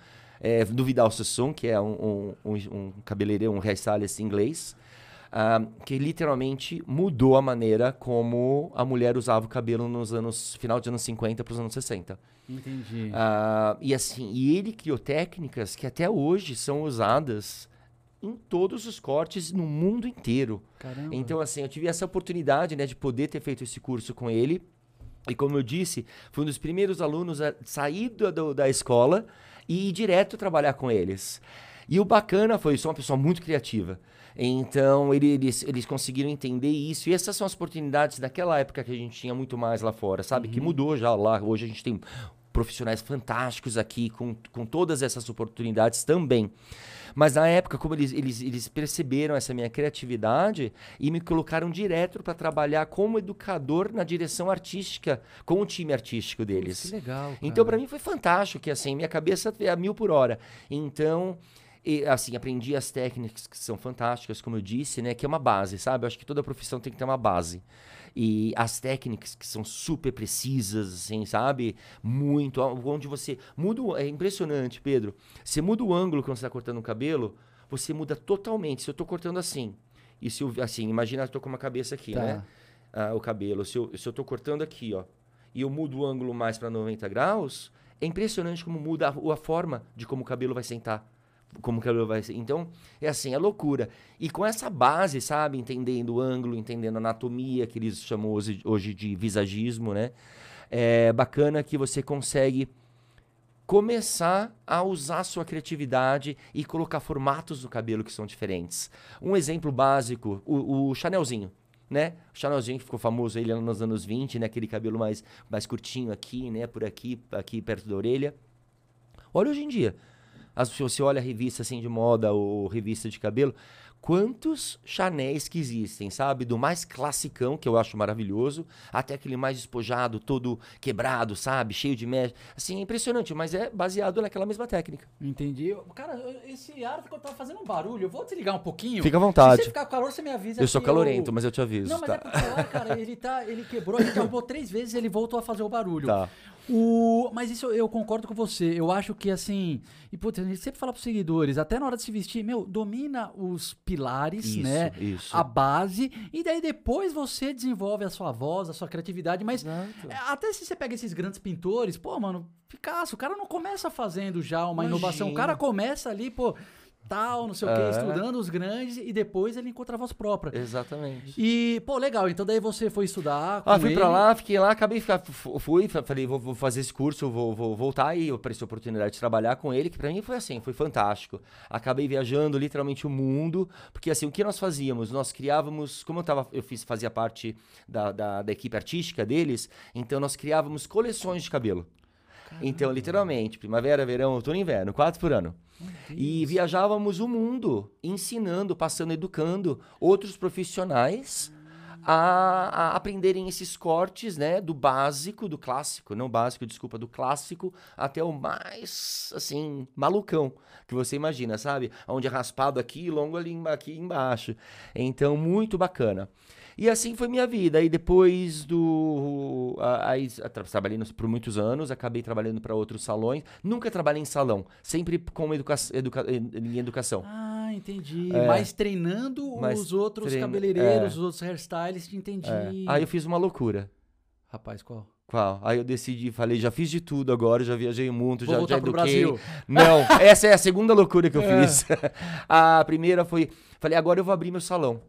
é, do Vidal Sassoon, que é um, um, um, um cabeleireiro, um hairstylist inglês, uh, que literalmente mudou a maneira como a mulher usava o cabelo nos anos final dos anos 50 para os anos 60. Entendi. Uh, e assim, e ele criou técnicas que até hoje são usadas em todos os cortes no mundo inteiro. Caramba. Então, assim, eu tive essa oportunidade, né, de poder ter feito esse curso com ele. E como eu disse, fui um dos primeiros alunos a sair do, do, da escola e ir direto trabalhar com eles. E o bacana foi, sou uma pessoa muito criativa. Então, ele, eles, eles conseguiram entender isso. E essas são as oportunidades daquela época que a gente tinha muito mais lá fora, sabe? Uhum. Que mudou já lá. Hoje a gente tem profissionais fantásticos aqui com, com todas essas oportunidades também. Mas na época, como eles, eles, eles perceberam essa minha criatividade e me colocaram direto para trabalhar como educador na direção artística, com o time artístico deles. Que legal. Cara. Então, para mim foi fantástico, que assim, minha cabeça é a mil por hora. Então. E, assim, aprendi as técnicas que são fantásticas, como eu disse, né? Que é uma base, sabe? Eu acho que toda profissão tem que ter uma base. E as técnicas que são super precisas, assim, sabe? Muito. Onde você muda. O, é impressionante, Pedro. Você muda o ângulo quando você está cortando o cabelo, você muda totalmente. Se eu estou cortando assim, e se eu, assim, imagina eu tô com uma cabeça aqui, tá. né? Ah, o cabelo. Se eu, se eu tô cortando aqui, ó, e eu mudo o ângulo mais para 90 graus, é impressionante como muda a, a forma de como o cabelo vai sentar como que ela vai ser. Então, é assim, é loucura. E com essa base, sabe, entendendo o ângulo, entendendo a anatomia, que eles chamam hoje, hoje de visagismo, né? É bacana que você consegue começar a usar sua criatividade e colocar formatos no cabelo que são diferentes. Um exemplo básico, o, o Chanelzinho, né? O Chanelzinho que ficou famoso ele nos anos 20, né? Aquele cabelo mais, mais curtinho aqui, né? Por aqui, aqui perto da orelha. Olha hoje em dia. As, se você olha a revista assim de moda ou revista de cabelo, quantos Chanéis que existem, sabe? Do mais classicão, que eu acho maravilhoso, até aquele mais despojado, todo quebrado, sabe? Cheio de mecha. Assim, é impressionante, mas é baseado naquela mesma técnica. Entendi. Cara, esse ar ficou tava fazendo um barulho. Eu vou desligar um pouquinho. Fica à vontade. Se você ficar com calor, você me avisa. Eu sou calorento, eu... mas eu te aviso. Não, mas tá. é porque, cara, ele, tá, ele quebrou, a gente derrubou três vezes ele voltou a fazer o barulho. Tá. O, mas isso eu concordo com você. Eu acho que assim. E putz, a gente sempre fala pros seguidores, até na hora de se vestir, meu, domina os pilares, isso, né? Isso. A base. E daí depois você desenvolve a sua voz, a sua criatividade. Mas Exato. É, até se você pega esses grandes pintores, pô, mano, Picasso, o cara não começa fazendo já uma Imagina. inovação. O cara começa ali, pô tal, não sei o que, estudando os grandes e depois ele encontra a voz própria. Exatamente. E, pô, legal. Então daí você foi estudar. ah, fui ele. pra lá, fiquei lá, acabei ficar, fui, falei, vou, vou, fazer esse curso, vou, vou voltar e eu apareceu a oportunidade de trabalhar com ele, que pra mim foi assim, foi fantástico. Acabei viajando literalmente o mundo, porque assim, o que nós fazíamos? Nós criávamos, como eu tava, eu fiz, fazia parte da, da, da equipe artística deles, então nós criávamos coleções de cabelo. Caramba. Então, literalmente, primavera, verão, outono e inverno, quatro por ano. E viajávamos o mundo ensinando, passando, educando outros profissionais a, a, aprenderem esses cortes, né, do básico, do clássico, não básico, desculpa, do clássico até o mais, assim, malucão que você imagina, sabe? Onde é raspado aqui e longo ali aqui embaixo. Então, muito bacana. E assim foi minha vida. Aí depois do. Aí trabalhei por muitos anos, acabei trabalhando para outros salões. Nunca trabalhei em salão, sempre com educa educa em educação. Ah, entendi. É, Mas treinando mas os outros cabeleireiros, é, os outros hairstylists, entendi. É. Aí eu fiz uma loucura. Rapaz, qual? Qual? Aí eu decidi, falei, já fiz de tudo agora, já viajei muito, Vou já, já eduquei. Brasil. Não, [LAUGHS] essa é a segunda loucura que eu É. fiz. [LAUGHS] a primeira foi, falei, agora eu vou abrir meu salão.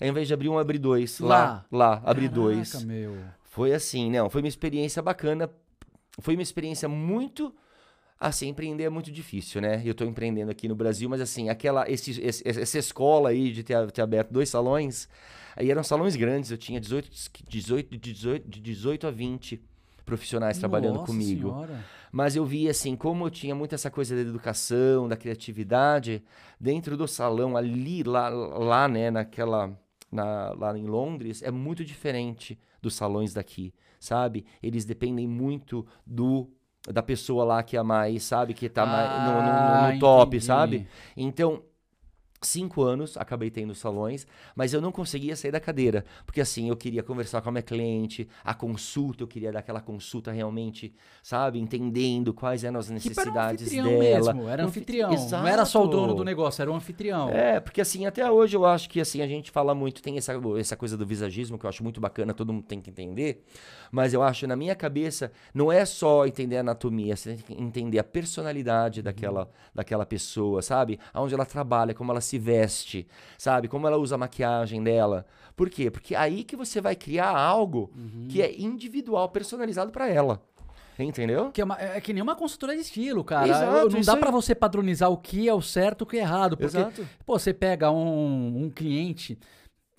Ao invés de abrir um, abri dois. Lá, lá, abri dois. Caraca, meu. Foi assim, não, foi uma experiência bacana. Foi uma experiência muito assim, empreender é muito difícil, né? Eu tô empreendendo aqui no Brasil, mas assim, aquela esse, esse- essa escola aí de ter, ter aberto dois salões, aí eram salões grandes, eu tinha 18 18 18 de 18 a 20 profissionais trabalhando Nossa comigo. Senhora. Mas eu vi assim, como eu tinha muito essa coisa da educação, da criatividade, dentro do salão ali, lá, lá né, naquela. Na, lá em Londres, é muito diferente dos salões daqui, sabe? Eles dependem muito do da pessoa lá que é mais, sabe? Que tá mais no, no- no- no Ah, top, entendi. sabe? Então, cinco anos acabei tendo salões, mas eu não conseguia sair da cadeira. Porque assim, eu queria conversar com a minha cliente, a consulta, eu queria dar aquela consulta realmente, sabe? Entendendo quais eram as Que era um necessidades dela. mesmo, era um anfi- anfitrião. Não era só o dono do negócio, era um anfitrião. É, porque assim, até hoje eu acho que assim, a gente fala muito, tem essa, essa coisa do visagismo que eu acho muito bacana, todo mundo tem que entender. Mas eu acho, na minha cabeça, não é só entender a anatomia, você tem que entender a personalidade daquela, daquela pessoa, sabe? Aonde ela trabalha, como ela se veste, sabe? Como ela usa a maquiagem dela. Por quê? Porque é aí que você vai criar algo que é individual, personalizado pra ela. Entendeu? Que é, uma- é que nem uma consultora de estilo, cara. Exato, não dá pra você padronizar o que é o certo e o que é errado. Porque, Exato. pô, você pega um, um cliente,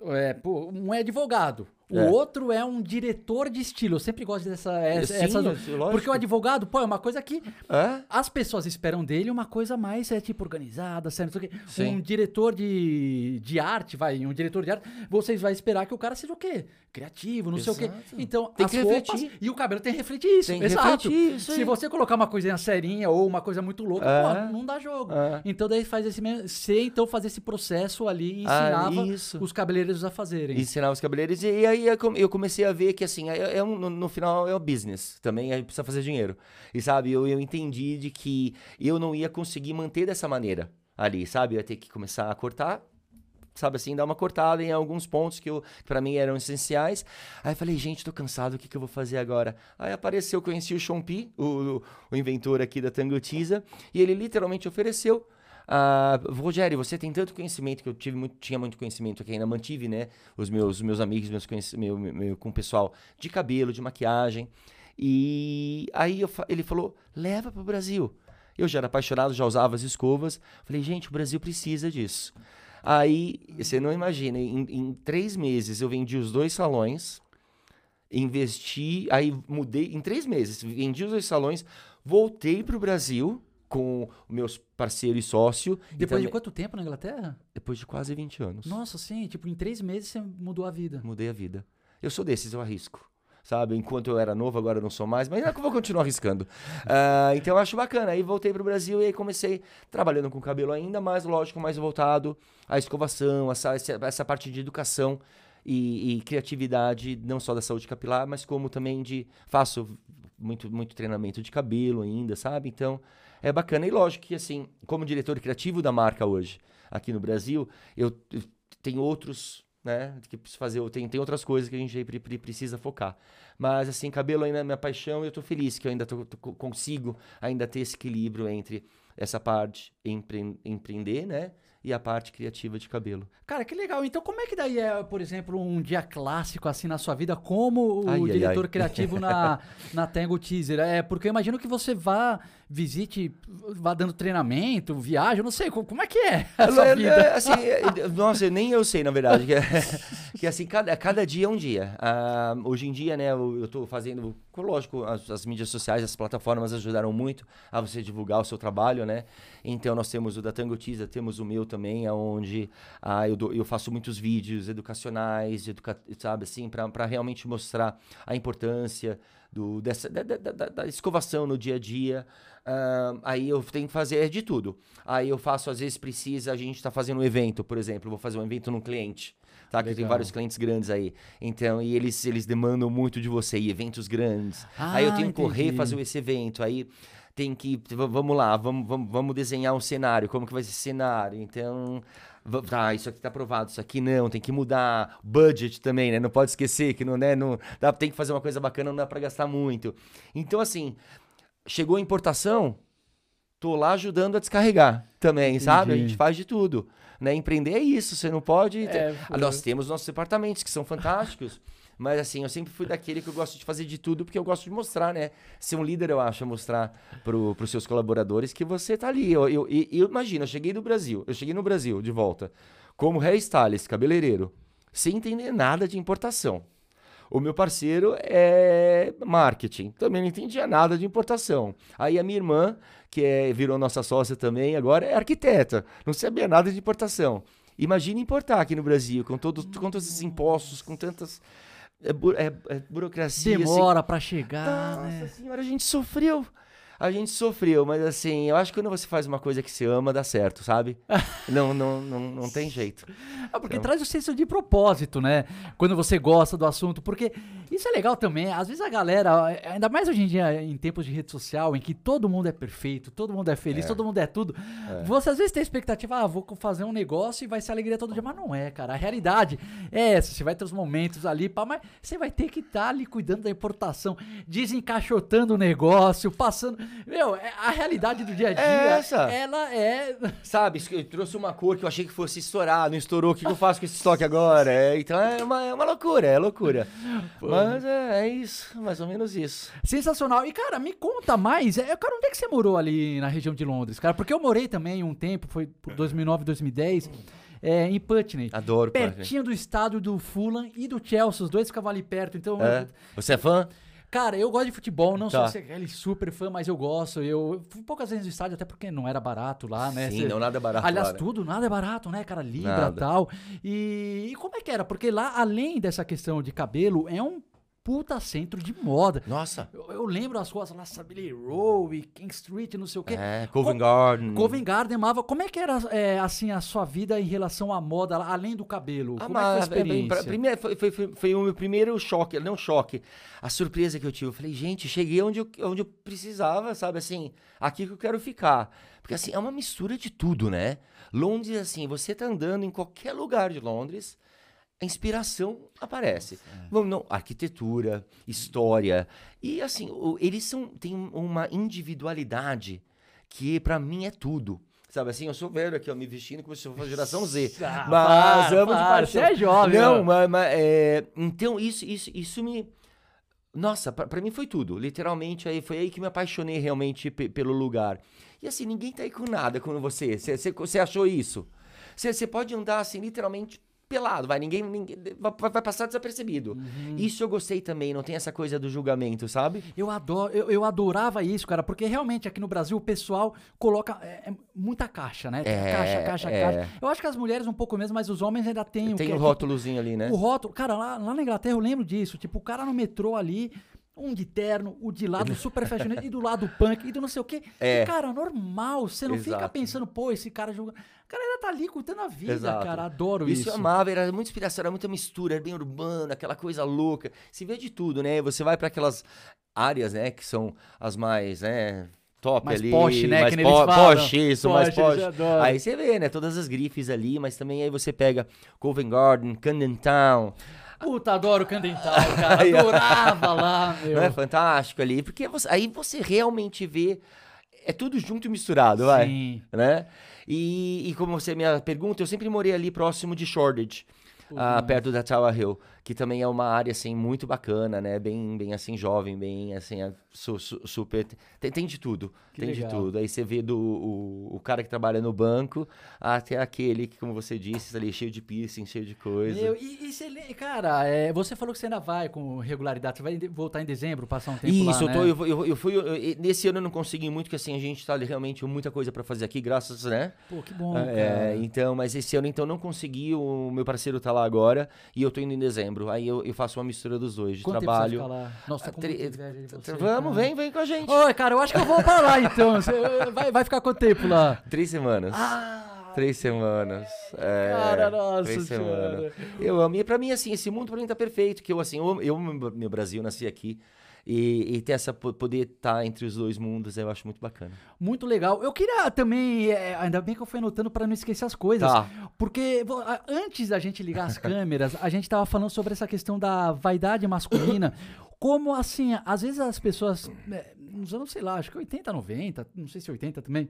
é, pô, um é advogado, o É. outro é um diretor de estilo. Eu sempre gosto dessa. Essa, Sim, essas- lógico. porque o advogado, pô, é uma coisa que É? as pessoas esperam dele uma coisa mais, é tipo, organizada, certo? não sei o quê. Sim. Um diretor de, de arte, vai, um diretor de arte, vocês vão esperar que o cara seja o quê? Criativo, não sei o quê. Exato. Então, Tem que roupas refletir. e o cabelo tem que refletir isso. Tem que Exato. refletir, isso Se você colocar uma coisinha serinha ou uma coisa muito louca, É. pô, não dá jogo. É. Então, daí faz esse mesmo. Você então fazer esse processo ali e Ah, ensinava isso. os cabeleireiros a fazerem. ensinar os cabeleireiros. E, e aí come- eu comecei a ver que, assim, é, é um- no, final é o business. Também aí precisa fazer dinheiro. E, sabe, eu, eu entendi de que eu não ia conseguir manter dessa maneira ali, sabe? Eu ia ter que começar a cortar. Sabe assim, dar uma cortada em alguns pontos que, eu, que para mim eram essenciais. Aí falei, gente, tô cansado, o que, que eu vou fazer agora? Aí apareceu, eu conheci o Chompi, o, o, o inventor aqui da Tangotiza, e ele literalmente ofereceu ah, Rogério, você tem tanto conhecimento que eu tive muito, tinha muito conhecimento que ainda mantive, né? Os meus, os meus amigos, meus meu, meu, com o pessoal de cabelo, de maquiagem. E aí eu ele falou: leva para o Brasil. Eu já era apaixonado, já usava as escovas. Falei, gente, o Brasil precisa disso. Aí, você não imagina, em, em três meses eu vendi os dois salões, investi, aí mudei, em três meses, vendi os dois salões, voltei para o Brasil com meus parceiro e sócio. e Depois de quanto tempo na Inglaterra? depois de quase 20 anos. Nossa, sim, tipo, em três meses você mudou a vida. Mudei a vida. Eu sou desses, eu arrisco. Sabe? Enquanto eu era novo, agora eu não sou mais, mas eu vou continuar arriscando. [LAUGHS] Ah, então eu acho bacana. Aí voltei pro Brasil e aí comecei trabalhando com cabelo ainda mais, lógico, mais voltado à escovação, essa, essa, essa parte de educação e, e criatividade, não só da saúde capilar, mas como também de. Faço muito, muito treinamento de cabelo ainda, sabe? Então é bacana. E lógico que, assim, como diretor criativo da marca hoje, aqui no Brasil, eu, eu tenho outros né? Que preciso fazer, tem, tem outras coisas que a gente precisa focar. Mas assim, cabelo ainda é minha paixão e eu tô feliz que eu ainda tô- tô- consigo ainda ter esse equilíbrio entre essa parte empre- empreender, né? E a parte criativa de cabelo. Cara, que legal. Então, como é que daí é, por exemplo, um dia clássico assim na sua vida, como o Ai, ai, diretor ai. criativo na, na Tango Teaser? É, porque eu imagino que você vá, visite, vá dando treinamento, viaja, eu não sei, co- como é que é [LAUGHS] a sua É, vida? é, assim, é, nossa, nem eu sei, na verdade. Que, é- [LAUGHS] que assim, cada, cada dia é um dia. Ah, hoje em dia, né, eu, tô fazendo. Lógico, as, as mídias sociais, as plataformas ajudaram muito a você divulgar o seu trabalho, né? Então nós temos o da Tango Teaser, temos o meu também, onde ah, eu, dou- eu faço muitos vídeos educacionais, educa, sabe, assim, para realmente mostrar a importância do, dessa, da, da- da- da escovação no dia a dia. Ah, aí eu tenho que fazer de tudo. Aí eu faço, às vezes precisa, a gente está fazendo um evento, por exemplo, eu vou fazer um evento num cliente. Tá, que tem vários clientes grandes aí. Então, e eles, eles demandam muito de você, e eventos grandes. Ah, aí eu tenho que correr fazer esse evento. Aí tem que. Vamos lá, vamos, vamos, vamos desenhar um cenário. Como que vai ser esse cenário? Então. Tá, isso aqui tá aprovado, isso aqui não, tem que mudar. Budget também, né? Não pode esquecer que não, né? Não, dá, tem que fazer uma coisa bacana, não dá pra gastar muito. Então, assim, chegou a importação, tô lá ajudando a descarregar também, sabe? A gente faz de tudo. Né? Empreender é isso, você não pode. É, Ah, Nós temos nossos departamentos que são fantásticos. [LAUGHS] Mas assim, eu sempre fui daquele que eu gosto de fazer de tudo, porque eu gosto de mostrar, né? Ser um líder, eu acho, é mostrar pro, pros seus colaboradores que você tá ali. Eu, eu, e- eu imagino, eu cheguei do Brasil, eu cheguei no Brasil de volta, como hairstylist, cabeleireiro, sem entender nada de importação. O meu parceiro é marketing, também não entendia nada de importação. Aí a minha irmã, que é, virou nossa sócia também, agora é arquiteta, não sabia nada de importação. Imagina importar aqui no Brasil, com, todos com todos esses impostos, com tantas é, bu- é, é, burocracia. assim. Demora pra chegar, Nossa né? senhora, a gente sofreu. A gente sofreu, mas assim, eu acho que quando você faz uma coisa que você ama, dá certo, sabe? [LAUGHS] não, não, não, não tem jeito. Ah, porque Então. traz o senso de propósito, né? Quando você gosta do assunto. Porque isso é legal também. Às vezes a galera, ainda mais hoje em dia, em tempos de rede social, em que todo mundo é perfeito, todo mundo é feliz, todo mundo é tudo. Você às vezes tem a expectativa, ah, vou fazer um negócio e vai ser alegria todo dia. Mas não é, cara. A realidade é essa. Você vai ter os momentos ali, pá, mas você vai ter que estar ali cuidando da importação, desencaixotando o negócio, passando. Meu, é- a realidade do dia a dia, essa. ela é. [LAUGHS] Sabe, eu trouxe uma cor que eu achei que fosse estourar, não estourou, o que, que eu faço com esse estoque agora? É, então é uma, é uma loucura, é loucura. Mas é, é isso, mais ou menos isso. Sensacional. E, cara, me conta mais. É, cara, onde é que você morou ali na região de Londres, cara? Porque eu morei também um tempo, foi por 2009, 2010, é, em Putney. Adoro. Pertinho do estádio do Fulham e do Chelsea, os dois ficavam ali perto. Então, É. Você é fã? Cara, eu gosto de futebol, não Tá. sou aquele super fã, mas eu gosto. Eu fui poucas vezes no estádio, até porque não era barato lá, né? Sim, Cê- não, nada barato Aliás, lá, né? tudo, nada é barato, né, cara? Libra e Nada. tal. E, e como é que era? Porque lá, além dessa questão de cabelo, é um puta centro de moda. Nossa. Eu, eu lembro as ruas lá, Savile Row e King Street, não sei o quê. É, Covent Co- Garden. Covent Garden amava. Como é que era, é, assim, a sua vida em relação à moda, além do cabelo? Como Amava, é que foi a é experiência? primeiro, foi, foi, foi, foi o meu primeiro choque, não choque, a surpresa que eu tive. Eu falei, gente, cheguei onde eu, onde eu precisava, sabe? Assim, aqui que eu quero ficar. Porque, assim, é uma mistura de tudo, né? Londres, assim, você tá andando em qualquer lugar de Londres, a inspiração aparece. Vamos, não, arquitetura, história. E, assim, eles são, têm uma individualidade que, pra mim, é tudo. Sabe assim, eu sou velho aqui, ó, me vestindo como se eu fosse geração Z. Ah, mas para, amo para, você é jovem. Não, mas, mas, é, então isso, isso, isso me. Nossa, pra, pra mim foi tudo. Literalmente, aí foi aí que me apaixonei realmente pe- pelo lugar. E assim, ninguém tá aí com nada com você. Você- achou isso? Você pode andar assim, literalmente pelado, vai, ninguém, ninguém vai, vai passar desapercebido. Uhum. Isso eu gostei também, não tem essa coisa do julgamento, sabe? Eu, adoro, eu, eu adorava isso, cara, porque realmente aqui no Brasil o pessoal coloca é, é muita caixa, né? É, caixa, caixa, é. caixa. Eu acho que as mulheres um pouco mesmo, mas os homens ainda têm o Tem que o é rótulozinho ali, né? O rótulo, cara, lá, lá na Inglaterra eu lembro disso. Tipo, o cara no metrô ali, um de terno, o de lado super fashionista, e do lado punk, e do não sei o quê. É. E, cara, normal. Você não fica Exato. pensando, pô, esse cara jogando. O cara ainda tá ali curtindo a vida, Exato. cara. Adoro Isso isso. eu amava, era muita inspiração, era muita mistura, era bem urbano, aquela coisa louca. Se vê de tudo, né? Você vai para aquelas áreas, né, que são as mais, né, top Mais ali, né, mais que eles po falam. isso, mais Posh. Aí você vê, né, todas as grifes ali, mas também aí você pega Covent Garden, Camden Town, Puta, adoro o Candental, [LAUGHS] cara. Adorava lá, meu. não é fantástico ali, porque você- aí você realmente vê é tudo junto e misturado, vai Sim. né? E, e como você me pergunta, eu sempre morei ali próximo de Shoreditch, ah, perto da Tower Hill, que também é uma área assim muito bacana, né? Bem, bem assim jovem, bem assim su- su- super tem, tem de tudo, Que tem legal. de tudo. Aí você vê do o, o cara que trabalha no banco até aquele que, como você disse, ali cheio de piercing, cheio de coisa. Meu, e, e você, cara, é, você falou que você ainda vai com regularidade. Você vai voltar em dezembro, passar um tempo Isso, lá, eu, tô, né? eu, eu, eu fui. eu- nesse ano eu não consegui muito, porque assim, a gente tá ali realmente muita coisa pra fazer aqui, graças, né? Pô, que bom, É, então, mas esse ano então não consegui, o meu parceiro tá lá agora e eu tô indo em dezembro. Aí eu, eu faço uma mistura dos dois, de Quanto trabalho. tempo você lá? Nossa, Ah, com tri- muita inveja de você, Vamos, cara. vem, vem com a gente. Oi, cara, eu acho que eu vou pra lá [LAUGHS] então. Você vai, vai ficar quanto tempo lá? Três semanas. Ah, Três semanas. É, Cara, nossa três semanas. Eu amo. E pra mim, assim, esse mundo pra mim tá perfeito. Que eu, assim, eu, meu Brasil, nasci aqui. E, e ter essa po- poder estar entre os dois mundos, eu acho muito bacana. Muito legal. Eu queria também, é, ainda bem que eu fui anotando para não esquecer as coisas. Tá. Porque antes da gente ligar as [LAUGHS] câmeras, a gente tava falando sobre essa questão da vaidade masculina. Como assim, às vezes as pessoas, é, nos anos, sei lá, acho que 80, 90, não sei se 80 também,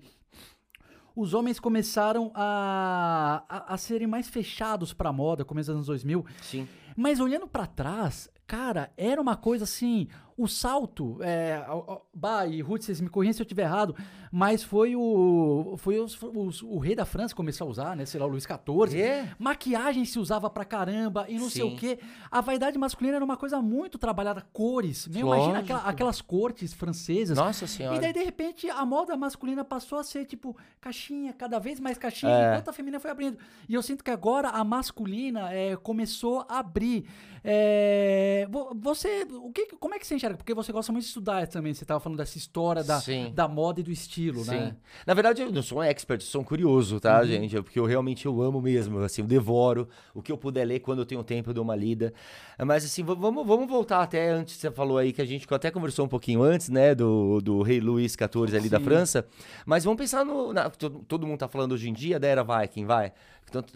os homens começaram a, a, a serem mais fechados pra moda, começo dos anos 2000. Sim. Mas olhando pra trás, cara, era uma coisa assim. O salto, é, bah, e Ruth, vocês me corrigem se eu estiver errado, mas foi o foi os- os- o rei da França que começou a usar, né? Sei lá, o Luís XIV. É. Maquiagem se usava pra caramba e não sei Sim. o quê. A vaidade masculina era uma coisa muito trabalhada, cores. Meu, imagina Lógico. aquela- aquelas cortes francesas. Nossa E senhora. daí, de repente, a moda masculina passou a ser, tipo, caixinha, cada vez mais caixinha, É. enquanto a feminina foi abrindo. E eu sinto que agora a masculina é, começou a abrir. É, vo- você, o que, como é que você enxerga? Porque você gosta muito de estudar também, você estava falando dessa história da, Sim. da moda e do estilo, Sim. né? Na verdade, eu não sou um expert, eu sou um curioso, tá, gente? Porque eu realmente eu amo mesmo, assim, eu devoro. O que eu puder ler, quando eu tenho tempo, eu dou uma lida. Mas, assim, vamos, vamos voltar até antes, você falou aí que a gente até conversou um pouquinho antes, né, do, do rei Luís XIV ali da Sim. França. Mas vamos pensar no... na- todo, mundo tá falando hoje em dia da era Viking, vai. Tanto,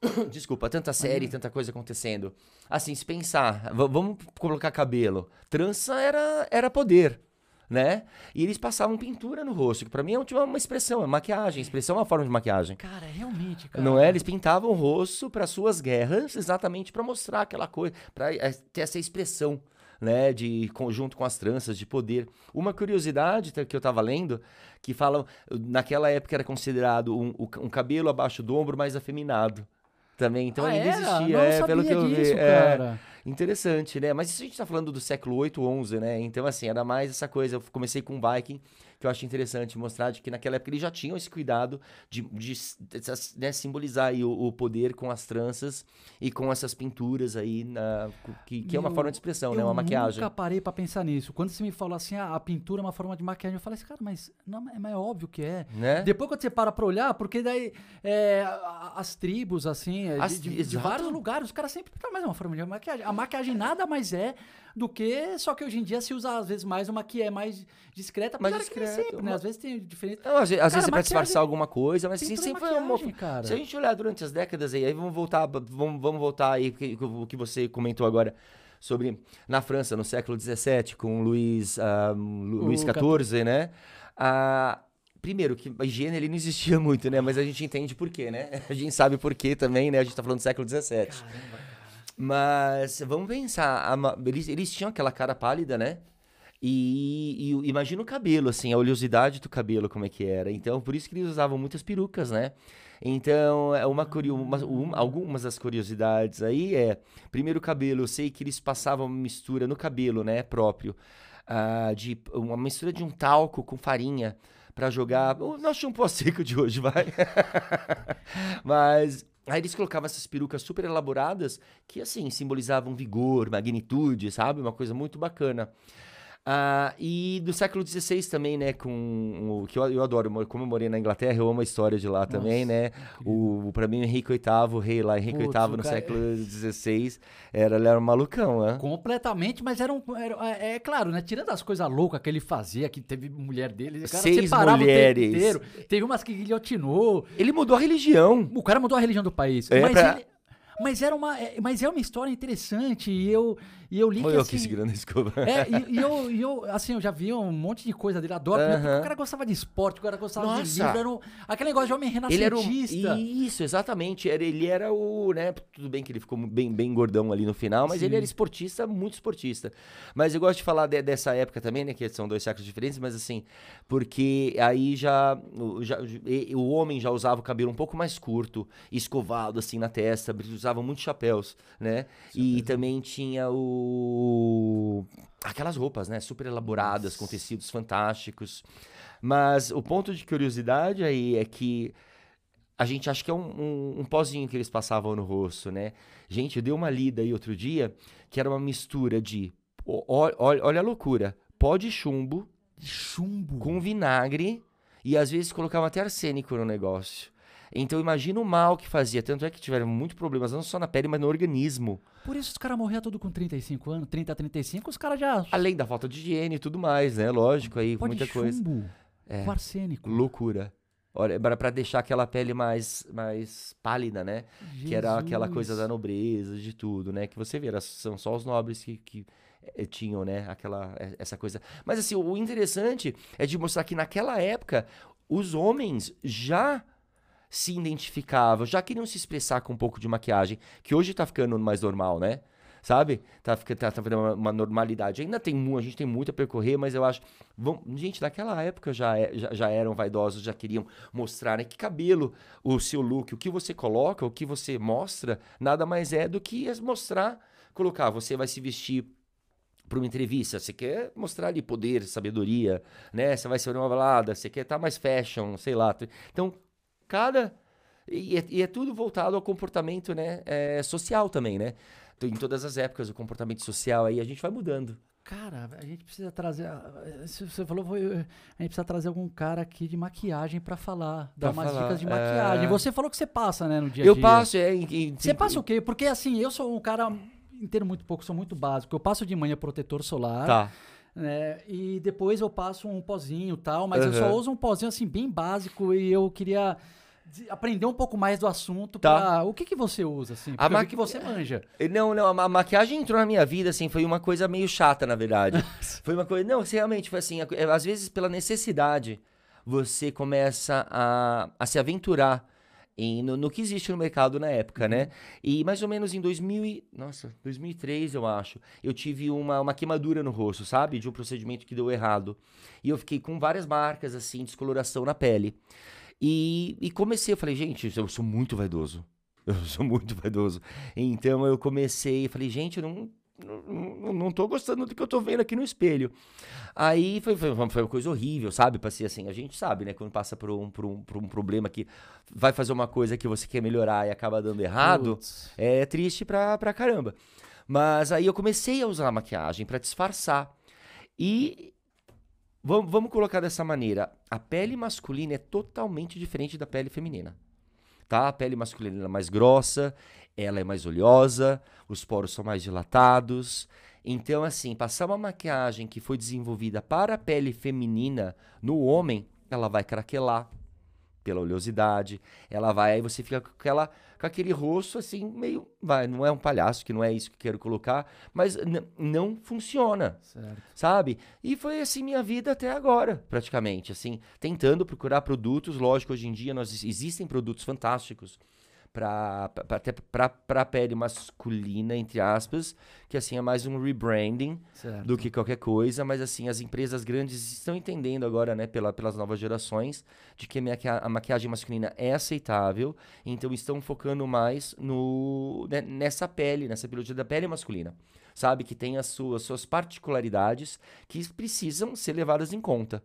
[COUGHS] desculpa, tanta série, tanta coisa acontecendo. Assim, se pensar, vamos colocar cabelo. Trança era, era poder né? E eles passavam pintura no rosto, que pra mim é uma uma expressão, é maquiagem, expressão é uma forma de maquiagem. Cara, realmente, cara. Não é? Eles pintavam o rosto para suas guerras, exatamente para mostrar aquela coisa, para ter essa expressão, né, de conjunto com as tranças de poder. Uma curiosidade que eu tava lendo, que falam, naquela época era considerado um, um cabelo abaixo do ombro mais afeminado. Também, então Ah, ainda era? existia, Não é, pelo que eu disso, vi. é. cara. Interessante, né? Mas isso a gente tá falando do século 8, 11, né? Então, assim, era mais essa coisa. Eu comecei com Viking, que eu acho interessante mostrar de que naquela época eles já tinham esse cuidado de, de, dessas- né, simbolizar aí o, o poder com as tranças e com essas pinturas aí, na- que, que é uma Eu- forma de expressão, né? eu Uma maquiagem. nunca parei pra pensar nisso. Quando você me falou assim, ah, a pintura é uma forma de maquiagem, eu falei assim, cara, mas, não, mas é óbvio que é. Né? Depois quando você para pra olhar, porque daí é, as tribos, assim, é, As- de, de- de vários lugares, os caras sempre mas é uma forma de maquiagem. A maquiagem nada mais é do que, só que hoje em dia se usa às vezes mais uma que é mais discreta, Mais apesar discreta, sempre, né? Às vezes tem diferença. Não, às, Cara, vezes você vai disfarçar alguma coisa, mas assim, sempre foi uma. cara. Se a gente olhar durante as décadas aí, aí vamos voltar, vamos, vamos voltar aí, o que você comentou agora sobre na França, no século XVII, com Luís, ah, Lu- Luís XIV, né? Ah, primeiro, que a higiene ele não existia [LAUGHS] muito, né? Mas a gente entende por quê, né? A gente sabe por quê também, né? A gente tá falando do século XVII. Mas vamos pensar, a eles, eles tinham aquela cara pálida, né? E, e imagina o cabelo, assim, a oleosidade do cabelo, como é que era. Então, por isso que eles usavam muitas perucas, né? Então, é uma, uma- um- algumas das curiosidades aí é... Primeiro, o cabelo. Eu sei que eles passavam uma mistura no cabelo, né? Próprio. ah, de Uma mistura de um talco com farinha pra jogar... O nosso shampoo [LAUGHS] seco de hoje, vai. [LAUGHS] Mas... Aí eles colocavam essas perucas super elaboradas que, assim, simbolizavam vigor, magnitude, sabe? Uma coisa muito bacana. Ah, e do século XVI também, né, com o que eu, eu adoro, mo- como eu morei na Inglaterra, eu amo a história de lá também, né, o, pra mim o Henrique VIII, o rei lá, Henrique Putz, VIII o no cara- século XVI, era, ele era um malucão, né? Completamente, mas era um. era- é, é claro, né? Tirando as coisas loucas que ele fazia, que teve mulher dele, o cara Seis mulheres. o inteiro. Teve umas que guilhotinou. Ele mudou a religião. O cara mudou a religião do país. É, mas, pra- ele- mas era uma. é- Mas é uma história interessante. E eu, e eu li Foi que. eu assim, que segurando a escova. É, e, e eu, e eu, assim, eu já vi um monte de coisa dele, adoro, porque Aham. o cara gostava de esporte, o cara gostava de Nossa. livro, era um, aquele negócio de homem Ele era renascentista. Isso, exatamente. Era, ele era o, né? Tudo bem que ele ficou bem, bem gordão ali no final, mas Sim. ele era esportista, muito esportista. Mas eu gosto de falar de- dessa época também, né? Que são dois séculos diferentes, mas assim, porque aí já o, já- o homem já usava o cabelo um pouco mais curto, escovado assim na testa, eles usavam muitos chapéus, né? E também tinha o aquelas roupas, né? Super elaboradas, com tecidos fantásticos. Mas o ponto de curiosidade aí é que a gente acha que é um, um, um pozinho que eles passavam no rosto, né? Gente, eu dei uma lida aí outro dia que era uma mistura de. Olha, olha a loucura. Pó de chumbo Chumbo. com vinagre e às vezes colocavam até arsênico no negócio. Então imagina o mal que fazia. Tanto é que tiveram muitos problemas, não só na pele, mas no organismo. Por isso os caras morriam tudo com 35 anos, 30 a 35, os caras já. Além da falta de higiene e tudo mais, né? Lógico, aí Pode muita coisa. chumbo, com arsênico. Loucura. Olha, para pra deixar aquela pele mais, mais pálida, né? Que era aquela coisa da Jesus. nobreza, de tudo, né? Que você vê, era- são só os nobres que, que eh, tinham, né? Aquela, eh, essa coisa. Mas assim, o interessante é de mostrar que naquela época os homens já se identificavam, já queriam se expressar com um pouco de maquiagem, que hoje tá ficando mais normal, né? Sabe? Tá ficando tá, tá uma, uma normalidade. Ainda tem a gente tem muito a percorrer, mas eu acho. Vão, gente, naquela época já, é- já, já eram vaidosos, já queriam mostrar né, que cabelo, o seu look, o que você coloca, o que você mostra, nada mais é do que mostrar, colocar. Você vai se vestir para uma entrevista, você quer mostrar ali poder, sabedoria, né? Você vai ser uma balada, você quer estar mais fashion, sei lá. Então, cada. E é, e é tudo voltado ao comportamento né, é, social também, né? Em todas as épocas, o comportamento social aí a gente vai mudando. Cara, a gente precisa trazer. Se você falou, foi, a gente precisa trazer algum cara aqui de maquiagem pra falar, dar Pra umas falar, dicas de é. maquiagem. Você falou que você passa, né, no dia a Eu dia. passo, é. em- em- Você passa o quê? Porque assim, eu sou um cara inteiro muito pouco, sou muito básico. Eu passo de manhã protetor solar. Tá. Né, e depois eu passo um pozinho e tal, mas eu só uso um pozinho assim bem básico e eu queria de- aprender um pouco mais do assunto. Tá. Pra... O que que você usa assim? Porque A maqui- que você manja. Não, não, a ma- maquiagem entrou na minha vida, assim, foi uma coisa meio chata, na verdade. [LAUGHS] foi uma coisa. Não, assim, realmente, foi assim, às vezes pela necessidade, você começa a, a se aventurar em, no, no que existe no mercado na época, né? E mais ou menos em 2000 e, nossa, 2003, eu acho, eu tive uma, uma queimadura no rosto, sabe? De um procedimento que deu errado. E eu fiquei com várias marcas, assim, descoloração na pele. E, e comecei, eu falei, gente, eu sou muito vaidoso. Eu sou muito vaidoso. Então eu comecei, falei, gente, eu não, não, tô gostando do que eu tô vendo aqui no espelho. Aí foi, foi, foi uma coisa horrível, sabe? Passei assim, a gente sabe, né? Quando passa por um, por, um, por um problema que vai fazer uma coisa que você quer melhorar e acaba dando errado, Putz. é triste pra, pra caramba. Mas aí eu comecei a usar a maquiagem pra disfarçar. E vamos, vamos colocar dessa maneira: a pele masculina é totalmente diferente da pele feminina. Tá? A pele masculina é mais grossa, ela é mais oleosa, os poros são mais dilatados. Então, assim, passar uma maquiagem que foi desenvolvida para a pele feminina no homem, ela vai craquelar pela oleosidade. Ela vai, aí você fica com, aquela, com aquele rosto assim, meio. Vai, não é um palhaço, que não é isso que eu quero colocar, mas não funciona Certo. sabe? E foi assim minha vida até agora, praticamente, assim, tentando procurar produtos, lógico, hoje em dia nós existem produtos fantásticos para até para a pele masculina, entre aspas, que assim é mais um rebranding Certo. do que qualquer coisa, mas assim, as empresas grandes estão entendendo agora, né, pela, pelas novas gerações, de que a maquiagem masculina é aceitável, então estão focando mais no né, nessa pele, nessa biologia da pele masculina. Sabe que tem as suas, suas particularidades que precisam ser levadas em conta.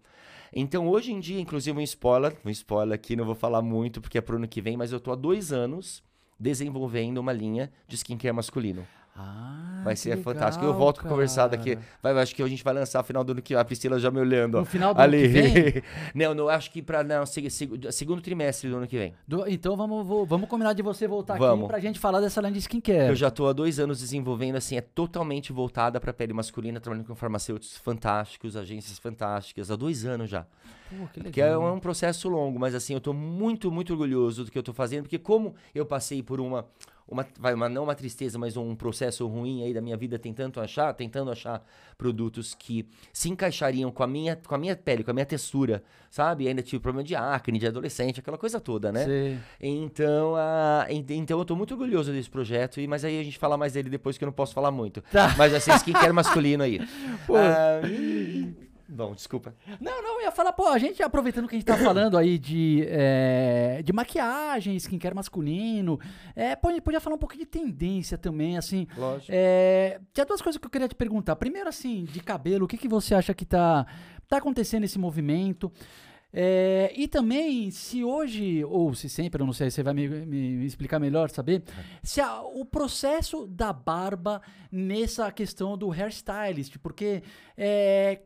Então, hoje em dia, inclusive, um spoiler, um spoiler aqui, não vou falar muito porque é pro ano que vem, mas eu tô há dois anos desenvolvendo uma linha de skincare masculino. Ah, Vai ser legal, fantástico. Eu volto a conversar cara. daqui. Vai, acho que a gente vai lançar no final do ano que a Priscila já me olhando. No final do ano Ali. que vem? [LAUGHS] não, não, acho que para não, se- se- segundo trimestre do ano que vem. Do- então vamos, vou- vamos combinar de você voltar aqui Vamos. pra gente falar dessa linha de skincare. Eu já tô há dois anos desenvolvendo, assim, é totalmente voltada para pele masculina, trabalhando com farmacêuticos fantásticos, agências fantásticas, há dois anos já. Pô, que legal. Que é um processo longo, mas assim, eu tô muito, muito orgulhoso do que eu tô fazendo, porque como eu passei por uma, uma, vai, uma não uma tristeza, mas um processo ruim aí da minha vida tentando achar, tentando achar produtos que se encaixariam com a minha, com a minha pele, com a minha textura, sabe? Ainda tive problema de acne, de adolescente, aquela coisa toda, né? Sei. Então, a, ent- então eu tô muito orgulhoso desse projeto, e, mas aí a gente fala mais dele depois que eu não posso falar muito. Tá. Mas assim, skincare masculino aí. [LAUGHS] Pô. Ah, e- Bom, desculpa. Não, não, eu ia falar, pô, a gente aproveitando que a gente tá [COUGHS] falando aí de, é, de maquiagem, skincare masculino, é, pode- podia falar um pouquinho de tendência também, assim. Lógico. É, tinha duas coisas que eu queria te perguntar. Primeiro, assim, de cabelo, o que, que você acha que tá, tá acontecendo nesse movimento? É, e também, se hoje, ou se sempre, eu não sei, você vai me, me- explicar melhor, saber, se a- o processo da barba nessa questão do hairstylist, porque é,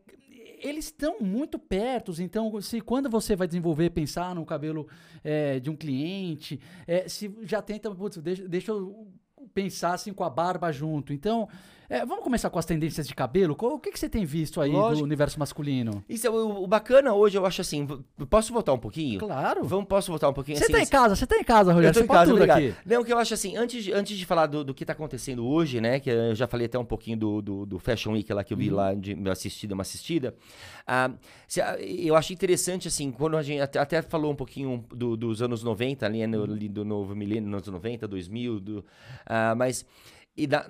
eles estão muito perto. Então, se quando você vai desenvolver, pensar no cabelo é, de um cliente, é, se já tenta, putz, deixa, deixa eu pensar assim com a barba junto. Então, é, vamos começar com as tendências de cabelo? O que, que você tem visto aí Lógico. do universo masculino? Isso é o, o bacana hoje, eu acho assim. Posso voltar um pouquinho? Claro. Vamos, posso voltar um pouquinho Você assim? tá em casa, você tá em casa, Eu Rogério. tô Você em casa, tudo obrigado. aqui. Não, que eu acho assim, antes de, antes de falar do, do que tá acontecendo hoje, né? Que eu já falei até um pouquinho do, do, do Fashion Week lá que eu Uhum. vi lá, de uma assistida, uma assistida. Ah, se- ah, eu achei interessante, assim, quando a gente até, até falou um pouquinho do- dos anos 90, ali, no, Uhum. ali do novo milênio, nos anos 90, 2000, do, ah, mas. E da-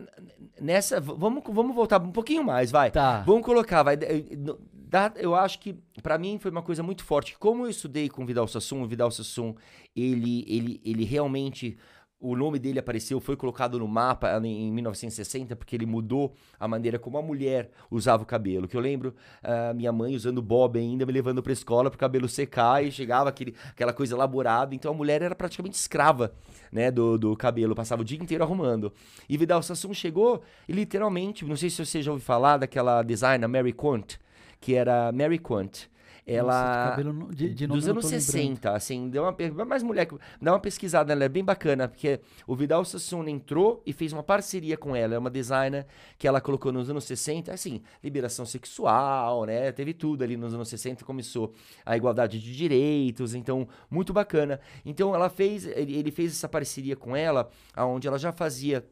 nessa, vamos, vamos voltar um pouquinho mais, vai. Tá. Vamos colocar, vai. eh, dá- eu acho que pra mim foi uma coisa muito forte. Como eu estudei com o Vidal Sassoon, o Vidal Sassoon, ele, ele, ele realmente. O nome dele apareceu, foi colocado no mapa em em 1960, porque ele mudou a maneira como a mulher usava o cabelo. Que eu lembro, ah, minha mãe usando bob ainda, me levando pra escola pro cabelo secar e chegava aquele, aquela coisa elaborada. Então a mulher era praticamente escrava né, do, do cabelo, passava o dia inteiro arrumando. E Vidal Sassoon chegou e literalmente, não sei se você já ouviu falar daquela designer Mary Quant, que era Mary Quant. Ela. Nossa, de, de dos anos não tô lembrando. 60, assim, deu uma, mais mulher, dá uma pesquisada, ela é bem bacana, porque o Vidal Sassoon entrou e fez uma parceria com ela, é uma designer que ela colocou nos anos 60, assim, liberação sexual, né, teve tudo ali nos anos 60, começou a igualdade de direitos, então, muito bacana. Então, ela fez, ele, ele fez essa parceria com ela, aonde ela já fazia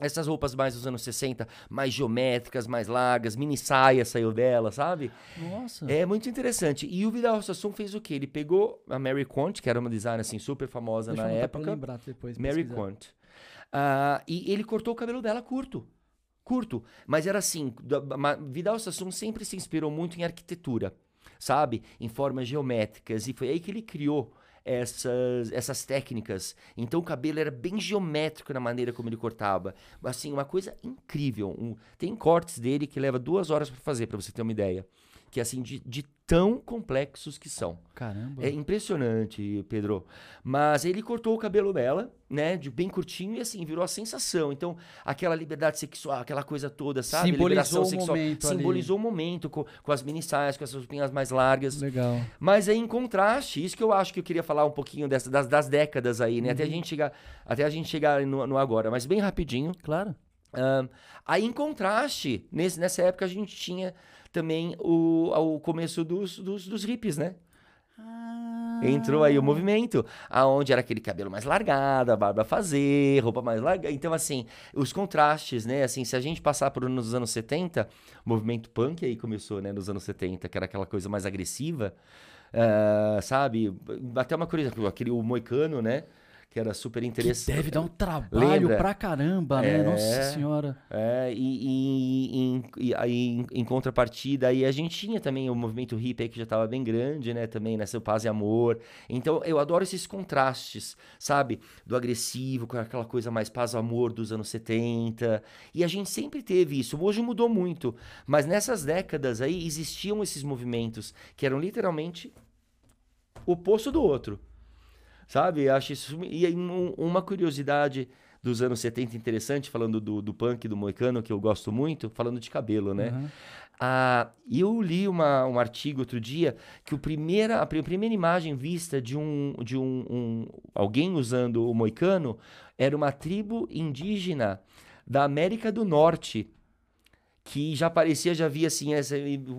essas roupas mais dos anos 60, mais geométricas, mais largas, mini saia saiu dela, sabe? Nossa. É muito interessante. E o Vidal Sassoon fez o quê? Ele pegou a Mary Quant, que era uma designer assim super famosa Deixa na eu anotar pra época. lembrar depois. Mary. Quant. Ah, e ele cortou o cabelo dela curto. Curto. Mas era assim, Vidal Sassoon sempre se inspirou muito em arquitetura, sabe? Em formas geométricas. E foi aí que ele criou essas, essas técnicas. Então o cabelo era bem geométrico na maneira como ele cortava. Assim, uma coisa incrível. Um- tem cortes dele que leva duas horas para fazer, para você ter uma ideia. Que assim, de, de tão complexos que são. Caramba. É impressionante, Pedro. Mas ele cortou o cabelo dela, né? De bem curtinho e assim, virou a sensação. Então, aquela liberdade sexual, aquela coisa toda, sabe? Simbolizou o sexual. momento ali. Simbolizou o momento com, com as mini saias, com as roupinhas mais largas. Legal. Mas aí, em contraste, isso que eu acho que eu queria falar um pouquinho dessa, das, das décadas aí, né? Uhum. Até a gente chegar, até a gente chegar no, no agora. Mas bem rapidinho. Claro. Ahn, aí, em contraste, nesse, nessa época a gente tinha também o, o começo dos, dos, dos hippies, né? Ah, Entrou aí o movimento, aonde era aquele cabelo mais largado, a barba a fazer, roupa mais larga. Então, assim, os contrastes, né? Assim, se a gente passar por nos anos 70, o movimento punk aí começou, né? Nos anos 70, que era aquela coisa mais agressiva, ah, sabe? Até uma curiosidade, aquele o moicano, né? Que era super Que interessante. deve dar um trabalho Lembra? pra caramba, né? É. Nossa senhora. É, e, e- aí, em, contrapartida, aí a gente tinha também o movimento hippie que já estava bem grande, né? Também, nessa paz e amor. Então, eu adoro esses contrastes, sabe? Do agressivo com aquela coisa mais paz e amor dos anos 70. E a gente sempre teve isso. Hoje mudou muito. Mas nessas décadas aí existiam esses movimentos que eram literalmente o oposto do outro. Sabe? Acho isso. E aí, um- uma curiosidade dos anos 70 interessante, falando do, do punk, do moicano, que eu gosto muito, falando de cabelo, né? Uhum. Ah, eu li uma, um artigo outro dia que o primeira, a pri- primeira imagem vista de um de um, um- alguém usando o moicano era uma tribo indígena da América do Norte que já parecia, já via assim, essa,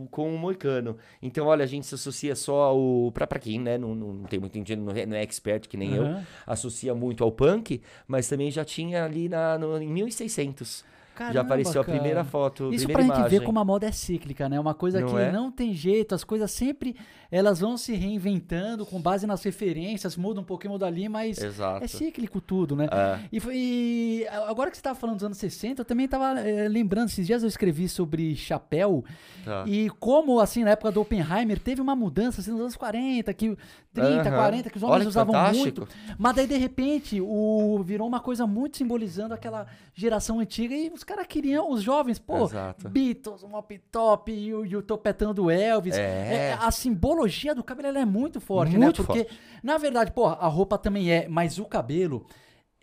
com o moicano. Então, olha, a gente se associa só ao. Pra, pra quem, né? Não, não, não tem muito entendido, não é, não é expert que nem eu, Aham. associa muito ao punk, mas também já tinha ali na, no, em 1600. Já Caramba, apareceu a cara. primeira foto, Isso primeira pra gente ver imagem. como a moda é cíclica, né? Uma coisa Não que é? não tem jeito, as coisas sempre elas vão se reinventando com base nas referências, muda um pouquinho, muda ali, mas Exato. é cíclico tudo, né? É. E, e agora que você estava falando dos anos 60, eu também estava lembrando, esses dias eu escrevi sobre chapéu Tá. e como, assim, na época do Oppenheimer, teve uma mudança, assim, nos anos 40, que 30, Aham. 40, que os homens Olha usavam fantástico. muito. Mas daí, de repente, o, virou uma coisa muito simbolizando aquela geração antiga e os caras queriam, os jovens, pô, Exato. Beatles, um Mop Top e o, e o topetão do Elvis. É. a simbologia do cabelo é muito forte, Muito né? Porque, na verdade, pô, a roupa também é, mas o cabelo.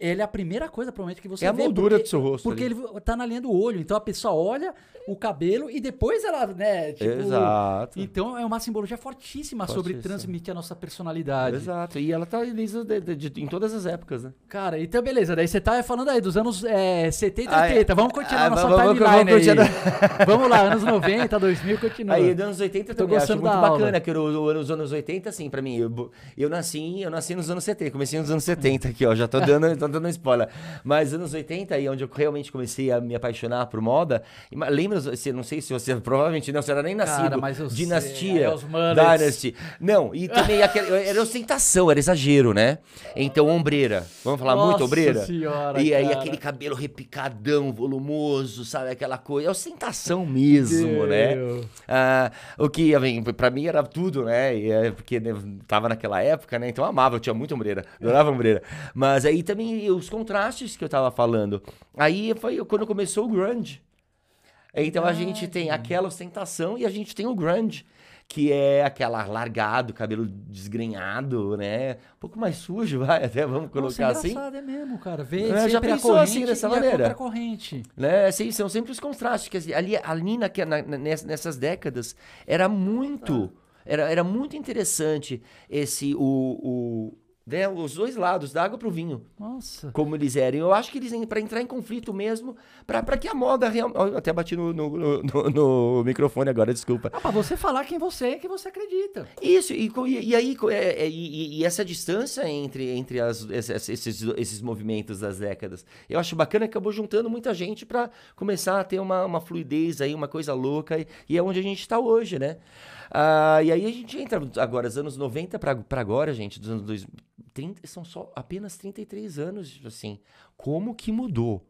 Ele é a primeira coisa, provavelmente, que você É a vê. moldura do seu rosto Porque ali. ele tá na linha do olho. Então a pessoa olha o cabelo e depois ela, né? Tipo, Exato. Então é uma simbologia fortíssima sobre transmitir a nossa personalidade. Exato. E ela tá desde, de- de- de- em todas as épocas, né? Cara, então beleza. Daí você tá falando aí dos anos é, 70 Ah, e é. 80. Vamos continuar Ah, nossa vamos- timeline vamos aí. continuar. Vamos lá, anos 90, 2000, continua. Aí, dos anos 80 Tô também acho gostando muito da bacana, que os anos 80, assim, pra mim, eu, eu nasci, eu nasci nos anos 70, comecei nos anos 70 aqui, ó, já tô dando, dando spoiler. Mas anos 80 aí, onde eu realmente comecei a me apaixonar por moda, e lembra, você, não sei se você, [LAUGHS] provavelmente não, você era nem nascido, Cara, mas eu sei, Dinastia, é, os mullets. Dynasty. Não, e também [LAUGHS] aquele, era ostentação, era exagero, né? Então, ombreira, vamos falar muito Nossa ombreira? senhora, e aí cara. aquele cabelo repicadão, volumoso, sabe, aquela coisa, é ostentação mesmo, né? Meu. Ah, o que, assim, pra mim era tudo, né? E é porque né, tava naquela época, né? Então eu amava, eu tinha muita ombreira, adorava ombreira. Mas aí também os contrastes que eu tava falando. Aí foi quando começou o grunge. Então a gente tem aquela ostentação e a gente tem o grunge, que é aquela largado, cabelo desgrenhado, né? Um pouco mais sujo, [LAUGHS] vai, até vamos colocar Nossa, é assim. é mesmo, cara. Vê É, já pensou corrente assim, dessa maneira? a contracorrente. né? Assim, são sempre os contrastes. Que assim, ali, ali na- na- ness- nessas décadas era muito, era, era muito interessante esse o, o né, os dois lados, da água pro vinho, Nossa. como eles eram. Eu acho que eles para entrar em conflito mesmo, para que a moda realmente. Até bati no, no, no- no microfone agora, desculpa. Ah, pra você falar quem você é, que você acredita. Isso, e, e, aí, é, é, e, e essa distância entre, entre as, esses, esses, esses movimentos das décadas, eu acho bacana que acabou juntando muita gente para começar a ter uma, uma fluidez aí, uma coisa louca, e, e é onde a gente está hoje, né? Ah, e aí a gente entra agora, os anos 90 para agora, gente, dos anos 2000, 30, são só apenas 33 anos, assim. Como que mudou?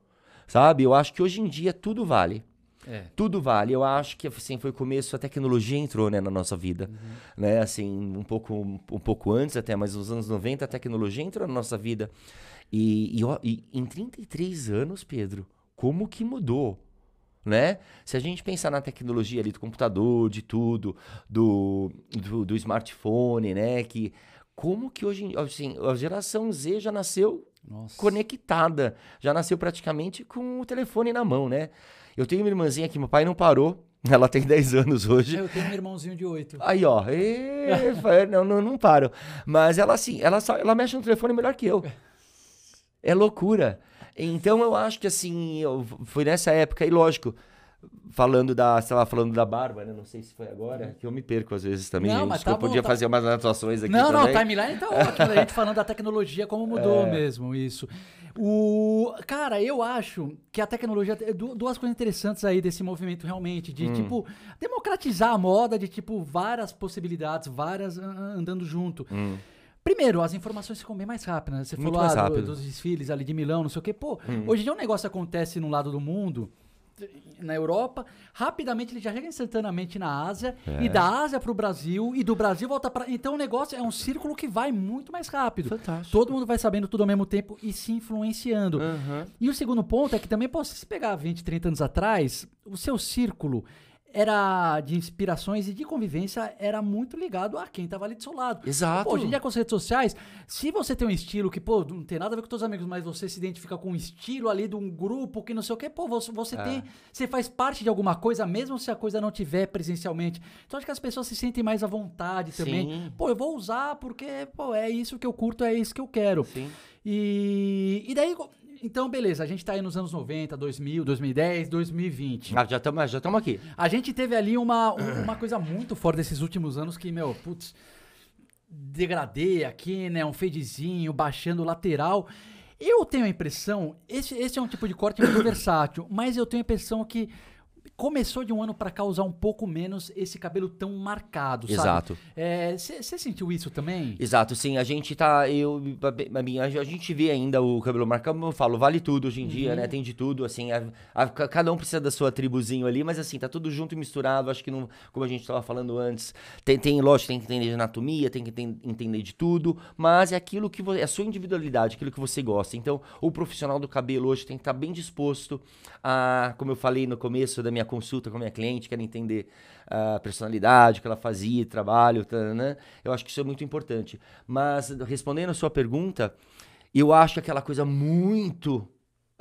Sabe? Eu acho que hoje em dia tudo vale. É. Tudo vale. Eu acho que assim foi o começo, a tecnologia entrou né, na nossa vida. Né? Assim, um pouco, um, pouco antes até, mas nos anos 90 a tecnologia entrou na nossa vida. E, e, ó, e em 33 anos, Pedro, como que mudou? Né? Se a gente pensar na tecnologia ali do computador, de tudo, do, do, do smartphone, né? Que como que hoje, assim, a geração Z já nasceu Nossa. conectada. Já nasceu praticamente com o telefone na mão, né? Eu tenho uma irmãzinha que meu pai não parou. [LAUGHS] Ela tem 10 anos hoje. Eu tenho um irmãozinho de oito. Aí, ó. [LAUGHS] fa- não, não, não paro. Mas ela, assim, ela, só, ela mexe no telefone melhor que eu. É loucura. Então, eu acho que, assim, eu, foi nessa época, e lógico, falando da, você tava falando da barba, né? Não sei se foi agora, que eu me perco às vezes também. Não, mas tá bom, podia tá- fazer umas anotações aqui Não, não, também. a timeline tá ótima. A gente falando da tecnologia, como mudou É. mesmo isso. O, cara, eu acho que a tecnologia. du- Duas coisas interessantes aí desse movimento, realmente. Hum. De, tipo, democratizar a moda, de, tipo, várias possibilidades, várias andando junto. Hum. Primeiro, as informações ficam bem mais rápidas. né? Você Muito falou mais ah, do- dos desfiles ali de Milão, não sei o quê. Pô, Hum. hoje em dia um negócio acontece num lado do mundo, na Europa, rapidamente ele já chega instantaneamente na Ásia, É. e da Ásia pro Brasil, e do Brasil volta para. Então o negócio é um círculo que vai muito mais rápido. Fantástico. Todo mundo vai sabendo tudo ao mesmo tempo e se influenciando. Aham. E o segundo ponto é que também, pô, se você pegar 20, 30 anos atrás, o seu círculo era de inspirações e de convivência era muito ligado a quem tava ali do seu lado. Exato. Pô, hoje em dia com as redes sociais, se você tem um estilo que, pô, não tem nada a ver com seus amigos, mas você se identifica com um estilo ali de um grupo que não sei o quê, pô, você, você É. tem, você faz parte de alguma coisa, mesmo se a coisa não tiver presencialmente. Então acho que as pessoas se sentem mais à vontade também. Sim. Pô, eu vou usar porque, pô, é isso que eu curto, é isso que eu quero. Sim. E, e daí, então, beleza, a gente tá aí nos anos 90, 2000, 2010, 2020. Ah, já estamos já tamo aqui. A gente teve ali uma, um- uma coisa muito forte desses últimos anos que, meu, putz, degradei aqui, né? Um fadezinho, baixando lateral. Eu tenho a impressão, esse, esse é um tipo de corte muito [LAUGHS] versátil, mas eu tenho a impressão que começou de um ano pra cá usar um pouco menos esse cabelo tão marcado, sabe? Exato. Você sentiu isso também? Exato, sim, a gente tá, eu, a, minha, a gente vê ainda o cabelo marcado, como eu falo, vale tudo hoje em dia, né, tem de tudo, assim, a- a- ca- cada um precisa da sua tribuzinho ali, mas assim, tá tudo junto e misturado, acho que não, como a gente tava falando antes, tem, tem lógico, tem que entender de anatomia, tem que enten- entender de tudo, mas é aquilo que, vo- é a sua individualidade, aquilo que você gosta, então o profissional do cabelo hoje tem que estar bem disposto a, como eu falei no começo da minha consulta com a minha cliente, quer entender a personalidade, o que ela fazia, trabalho, né? Eu acho que isso é muito importante. Mas respondendo a sua pergunta, eu acho que aquela coisa muito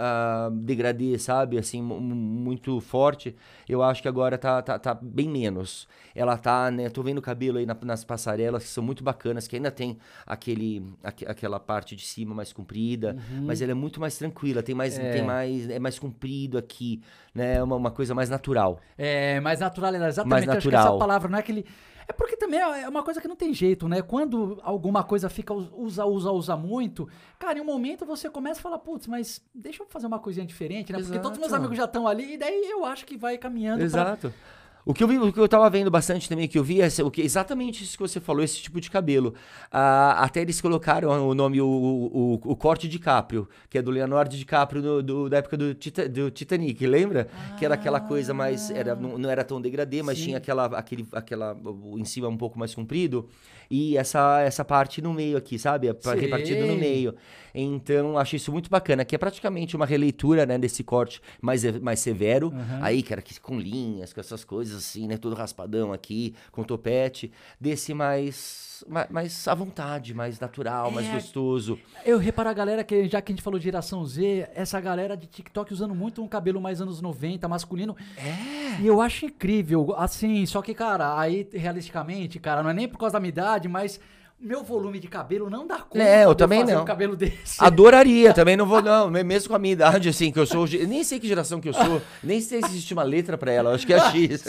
uh, degradê, sabe? Assim, muito forte. Eu acho que agora tá, tá, tá, bem menos. Ela tá, né? Tô vendo o cabelo aí na, nas passarelas que são muito bacanas, que ainda tem aquele, aqu aquela parte de cima mais comprida, uhum. mas ela é muito mais tranquila, tem mais, é. tem mais, é mais comprido aqui, né? É uma, uma coisa mais natural. É, mais natural, exatamente. Mais natural. Acho que essa palavra não é aquele é porque também é, é uma coisa que não tem jeito, né? Quando alguma coisa fica usa, usa, usa muito, cara, em um momento você começa a falar, putz, mas deixa eu fazer uma coisinha diferente, né? Exato. Porque todos os meus amigos já estão ali, e daí eu acho que vai caminhando. Exato. Pra... O que eu vi, o que eu tava vendo bastante também, que eu vi, é o que, exatamente isso que você falou, esse tipo de cabelo. Ah, até eles colocaram o nome, o, o, o, corte de Caprio, que é do Leonardo DiCaprio do, do, da época do, Tita, do Titanic, lembra? Ah, que era aquela coisa mais, era, não, não era tão degradê, mas sim. tinha aquela, aquele, aquela, em cima um pouco mais comprido e essa, essa parte no meio aqui, sabe? É. Repartido no meio. Então, acho isso muito bacana, que é praticamente uma releitura, né, desse corte mais, mais severo. Uhum. Aí, que era com linhas, com essas coisas assim, né? Todo raspadão aqui, com topete. Desse mais mais, à vontade, mais natural, é, mais gostoso. Eu reparo a galera que, já que a gente falou de geração Z, essa galera de TikTok usando muito um cabelo mais anos 90, masculino. É. E eu acho incrível, assim, só que, cara, aí realisticamente, cara, não é nem por causa da minha idade, mas meu volume de cabelo não dá conta é, eu também não. um cabelo desse. Adoraria, [LAUGHS] também não vou, não. Mesmo com a minha idade, assim, que eu sou. Nem sei que geração que eu sou, nem sei se existe uma letra pra ela, acho que é X.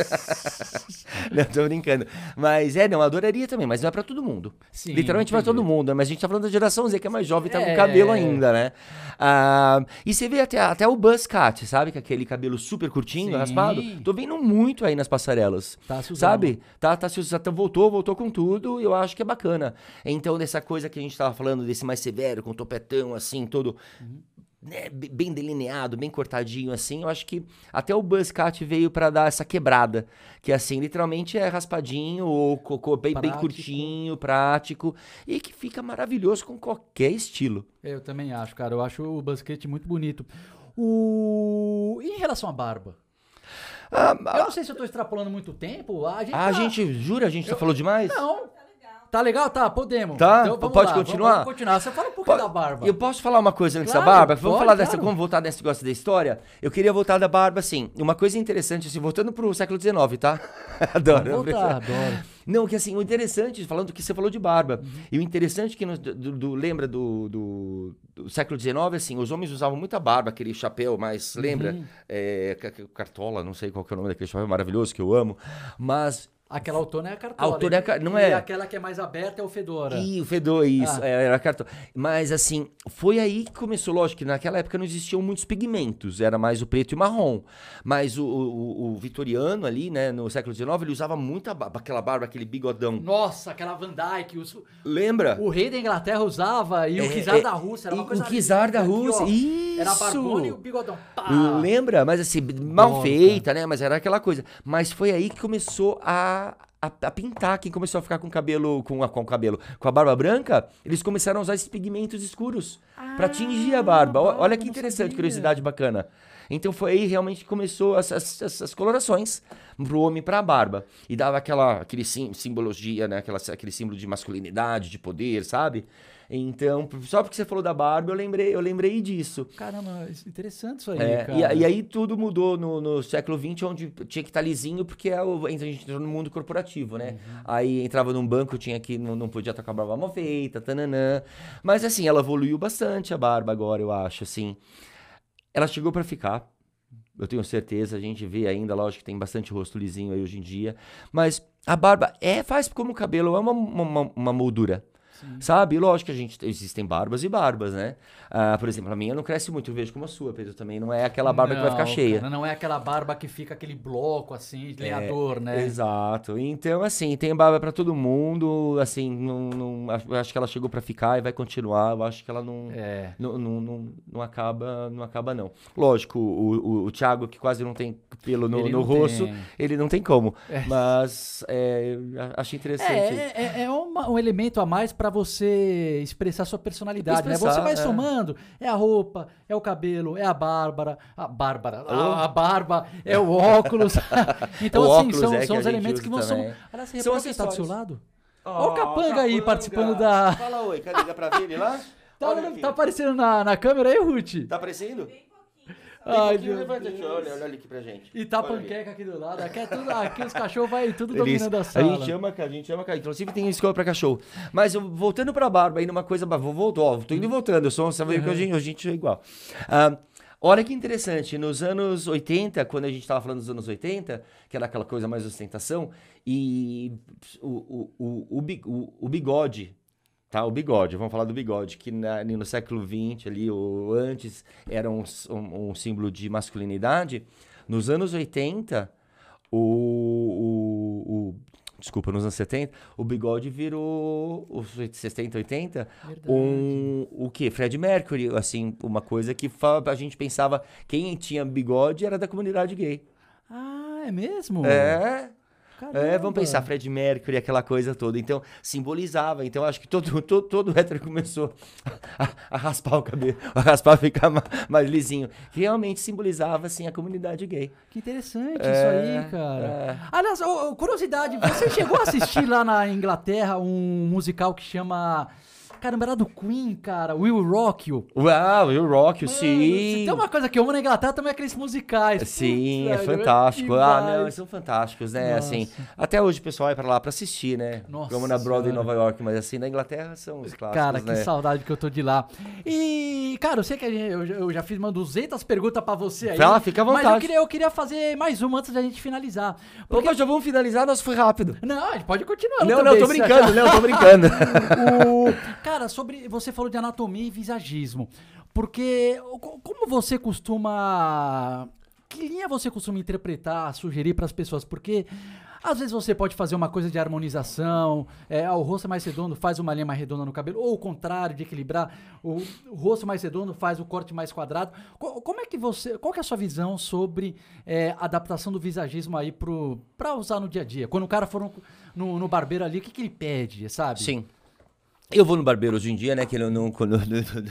[LAUGHS] não, tô brincando. Mas é, não, adoraria também, mas não é pra todo mundo. Sim, Literalmente pra todo mundo, mas a gente tá falando da geração Z, que é mais jovem e tá é... com cabelo ainda, né? Ah, e você vê até, até o buzz cut, sabe? Que é aquele cabelo super curtinho, Sim. raspado. Tô vendo muito aí nas passarelas. Tá se usando. Sabe? Tá, tá se usando, voltou, voltou com tudo, eu acho que é bacana. Então, dessa coisa que a gente estava falando, desse mais severo, com topetão, assim, todo. Uhum. Né, bem delineado, bem cortadinho assim, eu acho que até o Buzzcat veio para dar essa quebrada, que assim, literalmente é raspadinho ou cocô bem, bem curtinho, prático e que fica maravilhoso com qualquer estilo. Eu também acho, cara, eu acho o Buzzcat muito bonito. O... E em relação à barba? Ah, eu não sei se eu tô extrapolando muito tempo. A gente, a tá... gente jura? A gente eu... falou demais? Não, Tá legal? Tá, podemos. Tá, então, pode lá, continuar? Vamos, continuar. Você fala um pouquinho da barba. Eu posso falar uma coisa antes claro, da barba? Vamos pode, falar dessa, claro. vamos voltar nesse negócio da história? Eu queria voltar da barba, assim, uma coisa interessante, assim, voltando pro século XIX, tá? [LAUGHS] adoro. Vamos voltar, adoro. Não, que assim, o interessante, falando que você falou de barba, uhum. e o interessante que, no, do, do, lembra do, do, do, século XIX, assim, os homens usavam muita barba, aquele chapéu mais, lembra? Uhum. É, cartola, não sei qual que é o nome daquele chapéu maravilhoso que eu amo, mas Aquela autona é a cartola. Autona é a, não é. E aquela que é mais aberta é o fedora. E o fedor, isso, ah. é, era a cartola. Mas assim, foi aí que começou, lógico que naquela época não existiam muitos pigmentos, era mais o preto e o marrom. Mas o, o, o vitoriano ali, né, no século XIX, ele usava muita barba, aquela barba, aquele bigodão. Nossa, aquela Van Dyke. Os, Lembra? O rei da Inglaterra usava e é, o czar é, da Rússia, era uma coisa O czar da Rússia, isso! Era a barbona e o bigodão. Pá. Lembra? Mas assim, mal Nossa. feita, né? Mas era aquela coisa. Mas foi aí que começou a a, a, pintar. Quem começou a ficar com cabelo, com, a, com cabelo, com a barba branca, eles começaram a usar esses pigmentos escuros ah, para tingir a barba. Olha que interessante, curiosidade bacana. Então foi aí realmente que começou as, as, as, as colorações pro homem para a barba. E dava aquela aquele sim, simbologia, né? Aquela, aquele símbolo de masculinidade, de poder, sabe? Então, só porque você falou da barba, eu lembrei, eu lembrei disso. Caramba, interessante isso aí, é, e, e, aí tudo mudou no, no século XX, onde tinha que estar tá lisinho, porque é o, a gente entrou no mundo corporativo, né? Uhum. Aí entrava num banco, tinha que não, não podia com a barba mal feita, tananã. Mas assim, ela evoluiu bastante a barba agora, eu acho, assim. Ela chegou para ficar. Eu tenho certeza, a gente vê ainda, lógico que tem bastante rosto lisinho aí hoje em dia. Mas a barba é, faz como o cabelo, é uma, uma, uma moldura. Sim. Sabe? Lógico que a gente existem barbas e barbas, né? Ah, por exemplo, a minha não cresce muito, eu vejo como a sua, Pedro, também. Não é aquela barba não, que vai ficar cheia. Cara, não é aquela barba que fica aquele bloco, assim, de lenhador, é, né? Exato. Então, assim, tem barba para todo mundo, assim, não, não, acho que ela chegou para ficar e vai continuar. Eu acho que ela não, é. não, não, não, não, acaba, não acaba, não. Lógico, o, o, o Thiago, que quase não tem pelo no, no rosto, tem. ele não tem como. É. Mas é, achei interessante. É, é, é uma, um elemento a mais para você expressar sua personalidade, expressar, né? Você vai é. somando, é a roupa, é o cabelo, é a Bárbara, a Bárbara, a, a barba, é o óculos. [LAUGHS] então, o assim, óculos são, é são os elementos que vão somar. Aliás, você está do seu lado? Olha o Capanga, aí participando da. Fala oi, cadê? Dá pra ver ele lá? [LAUGHS] Tá, Olha tá aparecendo na, na câmera aí, Ruth? Tá aparecendo? Ai, meu levanta aqui, olha, olha ali aqui pra gente. E tá Olha ali. panqueca aqui do lado. Aqui, é tudo, aqui os cachorros vai tudo Eles- dominando a a sala. gente ama, a gente ama, inclusive tem escola pra cachorro. Mas voltando pra barba, aí numa coisa, vou voltar, ó, tô indo e voltando, eu sou, você vê que a gente, a gente é igual. Ah, olha que interessante, nos anos 80, quando a gente tava falando dos anos 80, que era aquela coisa mais ostentação, e o, o, o- o bigode, tá? O bigode, vamos falar do bigode, que na- no século XX ali, ou antes, era um, um- um símbolo de masculinidade. Nos anos 80, o, o, o- Desculpa, nos anos 70, o bigode virou. Os 70, 80, Verdade. um. O quê? Fred Mercury, assim, uma coisa que a gente pensava. Quem tinha bigode era da comunidade gay. Ah, é mesmo? É. É, Caramba. vamos pensar, Fred Mercury, aquela coisa toda. Então, simbolizava. Então, acho que todo, [LAUGHS] todo, todo hétero começou a, a raspar o cabelo, a raspar, ficar ma- mais lisinho. Realmente simbolizava, assim, a comunidade gay. Que interessante É, isso aí, cara. Aliás, ô, ô, curiosidade, você chegou a assistir lá na Inglaterra um musical que chama. Caramba, era do Queen, cara. Will Rock You. Uau, o Rock, Mano, sim. Tem uma coisa que eu amo na Inglaterra também é aqueles musicais. Sim, é velho, fantástico. Ah, não, eles são fantásticos, né? Nossa. Assim, até hoje o pessoal vai pra lá pra assistir, né? Nossa Como na Broadway em. Nova York, mas assim, na Inglaterra são os clássicos, Cara, que né? saudade que eu tô de lá. E, cara, eu sei que gente- eu, já- eu já fiz uma 200 perguntas pra você aí. Fala, fica à Mas eu vontade. queria, eu queria fazer mais uma antes da gente finalizar. Opa, já vamos finalizar, nós foi rápido. Não, a gente pode continuar. Não, não, tô brincando, não, tô brincando. O- Cara, sobre. Você falou de anatomia e visagismo. Porque. co- Como você costuma. Que linha você costuma interpretar, sugerir para as pessoas? Porque. Às vezes você pode fazer uma coisa de harmonização, é, ah, o rosto é mais redondo faz uma linha mais redonda no cabelo, ou o contrário, de equilibrar, o, o rosto mais redondo faz o corte mais quadrado. Co- como é que você, qual que é a sua visão sobre é, adaptação do visagismo aí pro, pra usar no dia a dia? Quando o cara for no, no- no barbeiro ali, o que, que ele pede, sabe? Sim. Eu vou no barbeiro hoje em dia, né? Que [LAUGHS] eu não. Quando,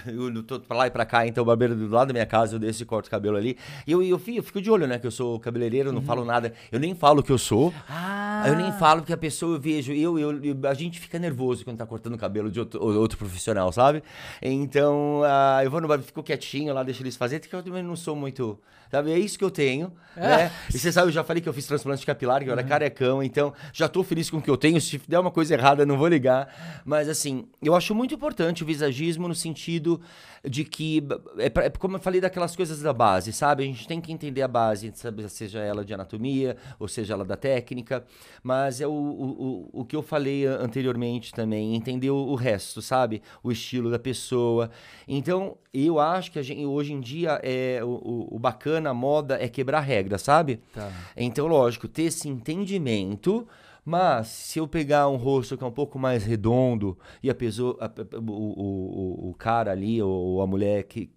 eu tô pra lá e pra cá, então o barbeiro do lado da minha casa, eu desço e corto o cabelo ali. E eu, eu, eu fico de olho, né? Que eu sou cabeleireiro, não falo nada. Eu nem falo que eu sou. Ah, Eu nem falo porque a pessoa eu vejo, eu, eu, eu- a gente fica nervoso quando tá cortando o cabelo de outro, outro profissional, sabe? Então, ah, eu vou no barbeiro, fico quietinho lá, deixo eles fazerem, porque eu também não sou muito. Sabe? É isso que eu tenho, né? E você sabe, eu já falei que eu fiz transplante capilar, que eu era carecão, então já tô feliz com o que eu tenho. Se der uma coisa errada, não vou ligar. Mas assim, eu acho muito importante o visagismo no sentido de que, é, pra- é como eu falei daquelas coisas da base, sabe? A gente tem que entender a base, sabe? seja ela de anatomia, ou seja ela da técnica, mas é o, o, o, o que eu falei anteriormente também, entender o, o resto, sabe? O estilo da pessoa. Então, eu acho que gente, hoje em dia é o, o- o bacana, a moda é quebrar regra, sabe? Tá. Então, lógico, ter esse entendimento, mas se eu pegar um rosto que é um pouco mais redondo e a pessoa, a- o, o, o- cara ali, ou, a mulher que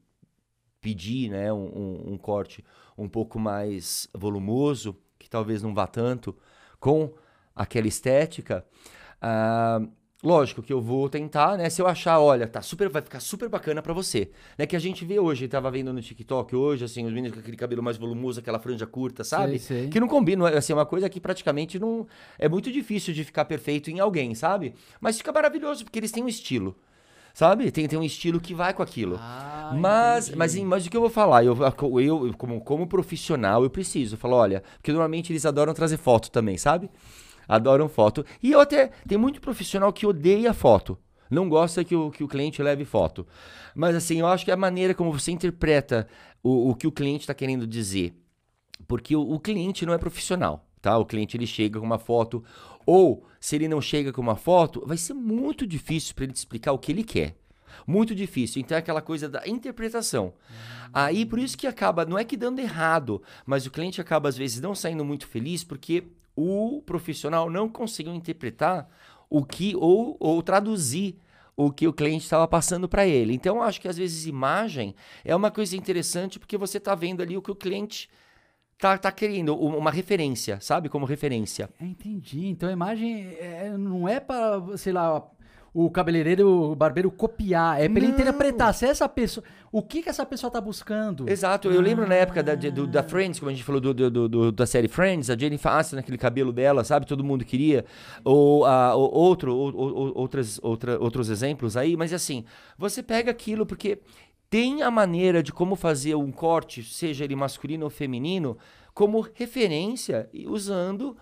pedir né, um, um- um corte um pouco mais volumoso, que talvez não vá tanto com aquela estética, ah, lógico que eu vou tentar, né? Se eu achar, olha, tá super, vai ficar super bacana pra você, né? Que a gente vê hoje, tava vendo no TikTok hoje, assim, os meninos com aquele cabelo mais volumoso, aquela franja curta, sabe? Sei, sei. Que não combina, assim, é uma coisa que praticamente não é muito difícil de ficar perfeito em alguém, sabe? Mas fica maravilhoso porque eles têm um estilo. Sabe? Tem, tem um estilo que vai com aquilo. Ah, Mas, entendi. mas, mas o que eu vou falar? Eu, eu, eu, como, como profissional, eu preciso. Eu falo, olha, porque normalmente eles adoram trazer foto também, sabe? Adoram foto. E eu até. Tem muito profissional que odeia foto. Não gosta que o, que o cliente leve foto. Mas assim, eu acho que é a maneira como você interpreta o, o que o cliente está querendo dizer. Porque o, o cliente não é profissional, tá? O cliente ele chega com uma foto, ou se ele não chega com uma foto, vai ser muito difícil para ele te explicar o que ele quer. Muito difícil. Então é aquela coisa da interpretação. Aí por isso que acaba, não é que dando errado, mas o cliente acaba às vezes não saindo muito feliz porque o profissional não conseguiu interpretar o que ou, ou traduzir o que o cliente estava passando para ele. Então acho que às vezes imagem é uma coisa interessante porque você está vendo ali o que o cliente tá, tá querendo, uma referência, sabe? Como referência. Ah, Entendi. Então a imagem é, não é para, sei lá, o cabeleireiro, o barbeiro copiar, é pra ele Não. interpretar se essa pessoa, o que que essa pessoa tá buscando. Exato, eu lembro na época da, do- da Friends, como a gente falou do, do- do- da série Friends, a Jennifer Aniston, naquele cabelo dela, sabe? Todo mundo queria. Ou, a, ou- outro, ou- ou- outras, outra, outros exemplos aí, mas assim, você pega aquilo porque tem a maneira de como fazer um corte, seja ele masculino ou feminino, como referência e usando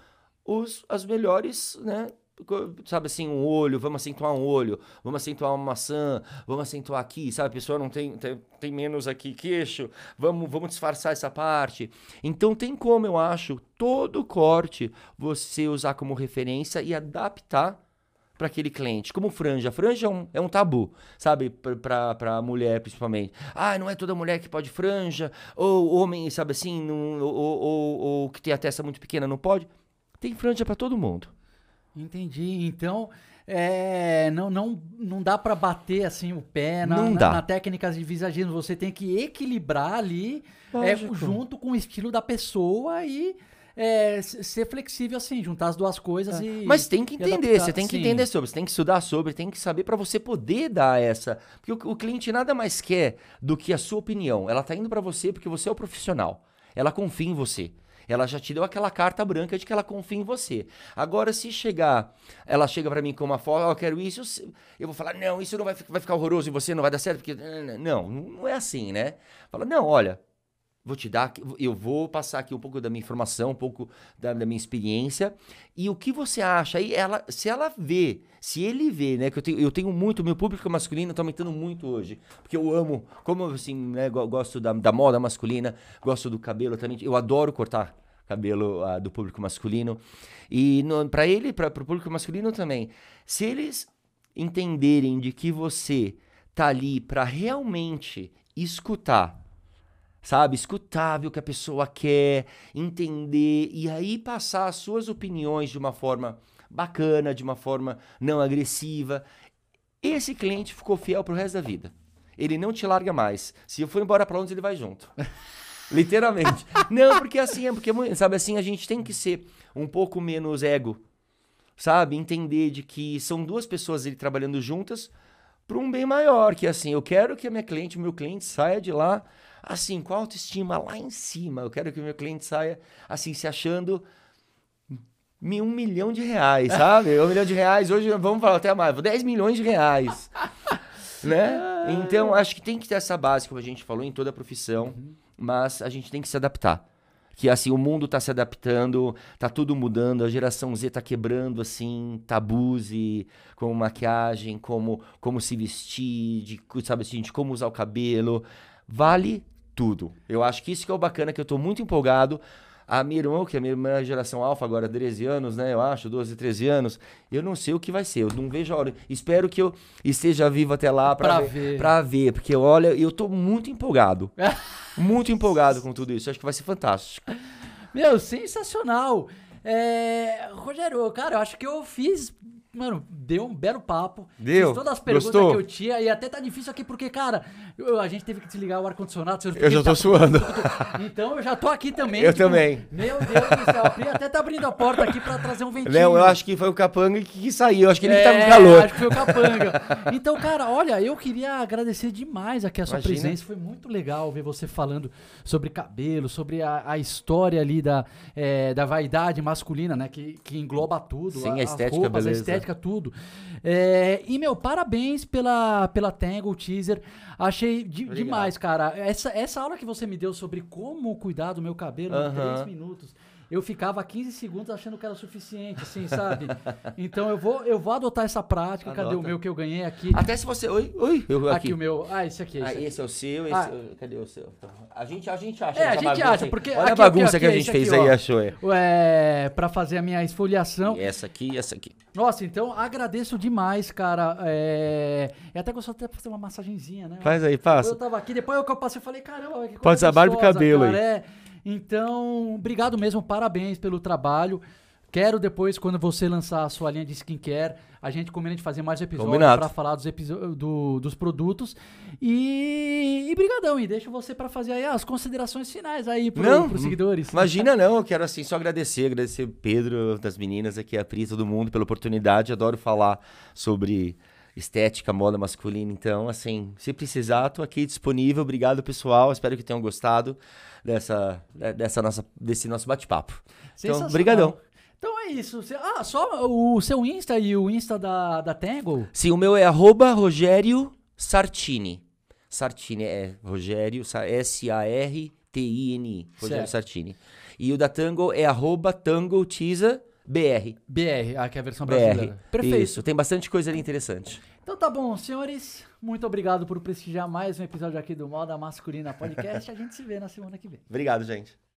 os, as melhores, né? Sabe assim, um olho, vamos acentuar um olho, vamos acentuar uma maçã, vamos acentuar aqui, sabe? A pessoa não tem, tem, tem menos aqui queixo, vamos, vamos disfarçar essa parte. Então tem como, eu acho, todo corte você usar como referência e adaptar para aquele cliente. Como franja. Franja é um, é um tabu, sabe? Pra mulher, principalmente. Ah, não é toda mulher que pode franja. Ou homem, sabe assim, não, ou, ou- ou que tem a testa muito pequena não pode. Tem franja para todo mundo. Entendi. Então, é, não, não, não dá pra bater assim o pé na, Não na, dá. na técnicas de visagismo. Você tem que equilibrar ali é, junto com o estilo da pessoa e é, ser flexível assim, juntar as duas coisas e. Mas tem que entender, adaptar. você tem que Sim. entender sobre, você tem que estudar sobre, tem que saber para você poder dar essa. Porque o, o cliente nada mais quer do que a sua opinião. Ela tá indo para você porque você é o profissional. Ela confia em você. Ela já te deu aquela carta branca de que ela confia em você. Agora, se chegar, ela chega para mim com uma foto, ó, eu quero isso, eu vou falar, não, isso não vai, vai ficar horroroso em você, não vai dar certo, porque. Não, não é assim, né? Fala, não, olha, Vou te dar, eu vou passar aqui um pouco da minha informação, um pouco da, da minha experiência. E o que você acha? Aí ela, se ela vê, se ele vê, né? Que eu tenho, eu tenho muito, meu público masculino tá aumentando muito hoje. Porque eu amo, como assim, né? go- Gosto da, da moda masculina, gosto do cabelo também. Eu adoro cortar cabelo ah, do público masculino. E para ele, para o público masculino também. Se eles entenderem de que você tá ali para realmente escutar sabe? Escutar, ver o que a pessoa quer, entender e aí passar as suas opiniões de uma forma bacana, de uma forma não agressiva. Esse cliente ficou fiel pro resto da vida. Ele não te larga mais. Se eu for embora pra Londres, ele vai junto. [LAUGHS] Literalmente. não, porque assim, é porque, é sabe, assim, a gente tem que ser um pouco menos ego, sabe? Entender de que são duas pessoas ali trabalhando juntas para um bem maior, que assim, eu quero que a minha cliente, o meu cliente saia de lá assim, com a autoestima lá em cima. Eu quero que o meu cliente saia assim, se achando um milhão de reais, sabe? Um milhão de reais, hoje vamos falar até mais, 10 milhões de reais. né? [LAUGHS] Então, acho que tem que ter essa base, como a gente falou, em toda a profissão, mas a gente tem que se adaptar. Que assim, o mundo tá se adaptando, tá tudo mudando, a geração Z tá quebrando assim tabus e como maquiagem, como como se vestir, de, sabe assim, de como usar o cabelo, vale tudo. Eu acho que isso que é o bacana que eu tô muito empolgado. A minha irmã, que é a minha irmã é geração alfa, agora 13 anos, né? Eu acho, 12, 13 anos. Eu não sei o que vai ser, eu não vejo a hora. Espero que eu esteja vivo até lá pra, Pra ver, ver. pra ver, porque olha, eu tô muito empolgado. [LAUGHS] muito empolgado com tudo isso. Acho que vai ser fantástico. Meu, sensacional. É, Rogério, cara, eu acho que eu fiz. Mano, deu um belo papo. Deu? Fiz todas as perguntas Gostou? que eu tinha. E até tá difícil aqui, porque, cara, eu- a gente teve que desligar o ar-condicionado. Eu já tô suando. Então eu já tô aqui também. [LAUGHS] Eu também. Meu Deus do céu. A Pri até tá abrindo a porta aqui pra trazer um [LAUGHS] ventinho. Não, eu acho que foi o capanga que, saiu. Eu acho que ele É, tava com calor. Acho que foi o capanga. Então, cara, olha, eu queria agradecer demais aqui a sua Imagina. presença. Foi muito legal ver você falando sobre cabelo, sobre a, a história ali da, é, da vaidade masculina, né? Que, que engloba tudo. Sim, a as estética, roupas, beleza. a estética, tudo. É, e, meu, parabéns pela, pela Tangle Teaser. Achei de- demais, cara. Essa, essa aula que você me deu sobre como cuidar do meu cabelo em Aham. 3 minutos. Eu ficava 15 segundos achando que era o suficiente, assim, sabe? [LAUGHS] Então eu vou, eu vou adotar essa prática. Cadê o meu que eu ganhei aqui? Até se você. Oi, oi, eu Aqui, aqui. o meu. Ah, esse aqui. Esse Ah, aqui. esse é o seu, esse. Ah. Cadê o seu? A gente, a gente acha. É, a gente bagunça acha, porque Olha aqui, a bagunça aqui, que a gente fez aí, ó. achou aí. É, pra fazer a minha esfoliação. E essa aqui e essa aqui. Nossa, então agradeço demais, cara. É... Eu até gosto até de fazer uma massagenzinha, né? Faz aí, Eu passa. tava aqui, depois eu eu passei, eu falei, caramba, que coisa Pode e o cabelo cara, aí. é. Então, obrigado mesmo, parabéns pelo trabalho. Quero depois, quando você lançar a sua linha de skincare, a gente combina de fazer mais episódios pra falar dos, do- dos produtos. E, e brigadão, e deixo você pra fazer aí as considerações finais aí pro, Não, pros seguidores. Imagina [LAUGHS] não, eu quero assim só agradecer, agradecer Pedro, das meninas aqui, a Pri, todo mundo pela oportunidade. Adoro falar sobre estética, moda masculina. Então, assim, se precisar, tô aqui disponível. Obrigado, pessoal. Espero que tenham gostado dessa, dessa nossa, desse nosso bate-papo. Então, brigadão. Então é isso. Ah, só o seu Insta e o Insta da, da Tango? Sim, o meu é arroba Rogério Sartini. Sartini é Rogério, S-A-R-T-I-N-I. Rogério Sartini. E o da Tango é arroba Tango Tiza BR. BR, ah, que é a versão brasileira. BR. Perfeito. Isso, tem bastante coisa ali interessante. Então tá bom, senhores. Muito obrigado por prestigiar mais um episódio aqui do Moda Masculina Podcast. A gente se vê na semana que vem. Obrigado, gente.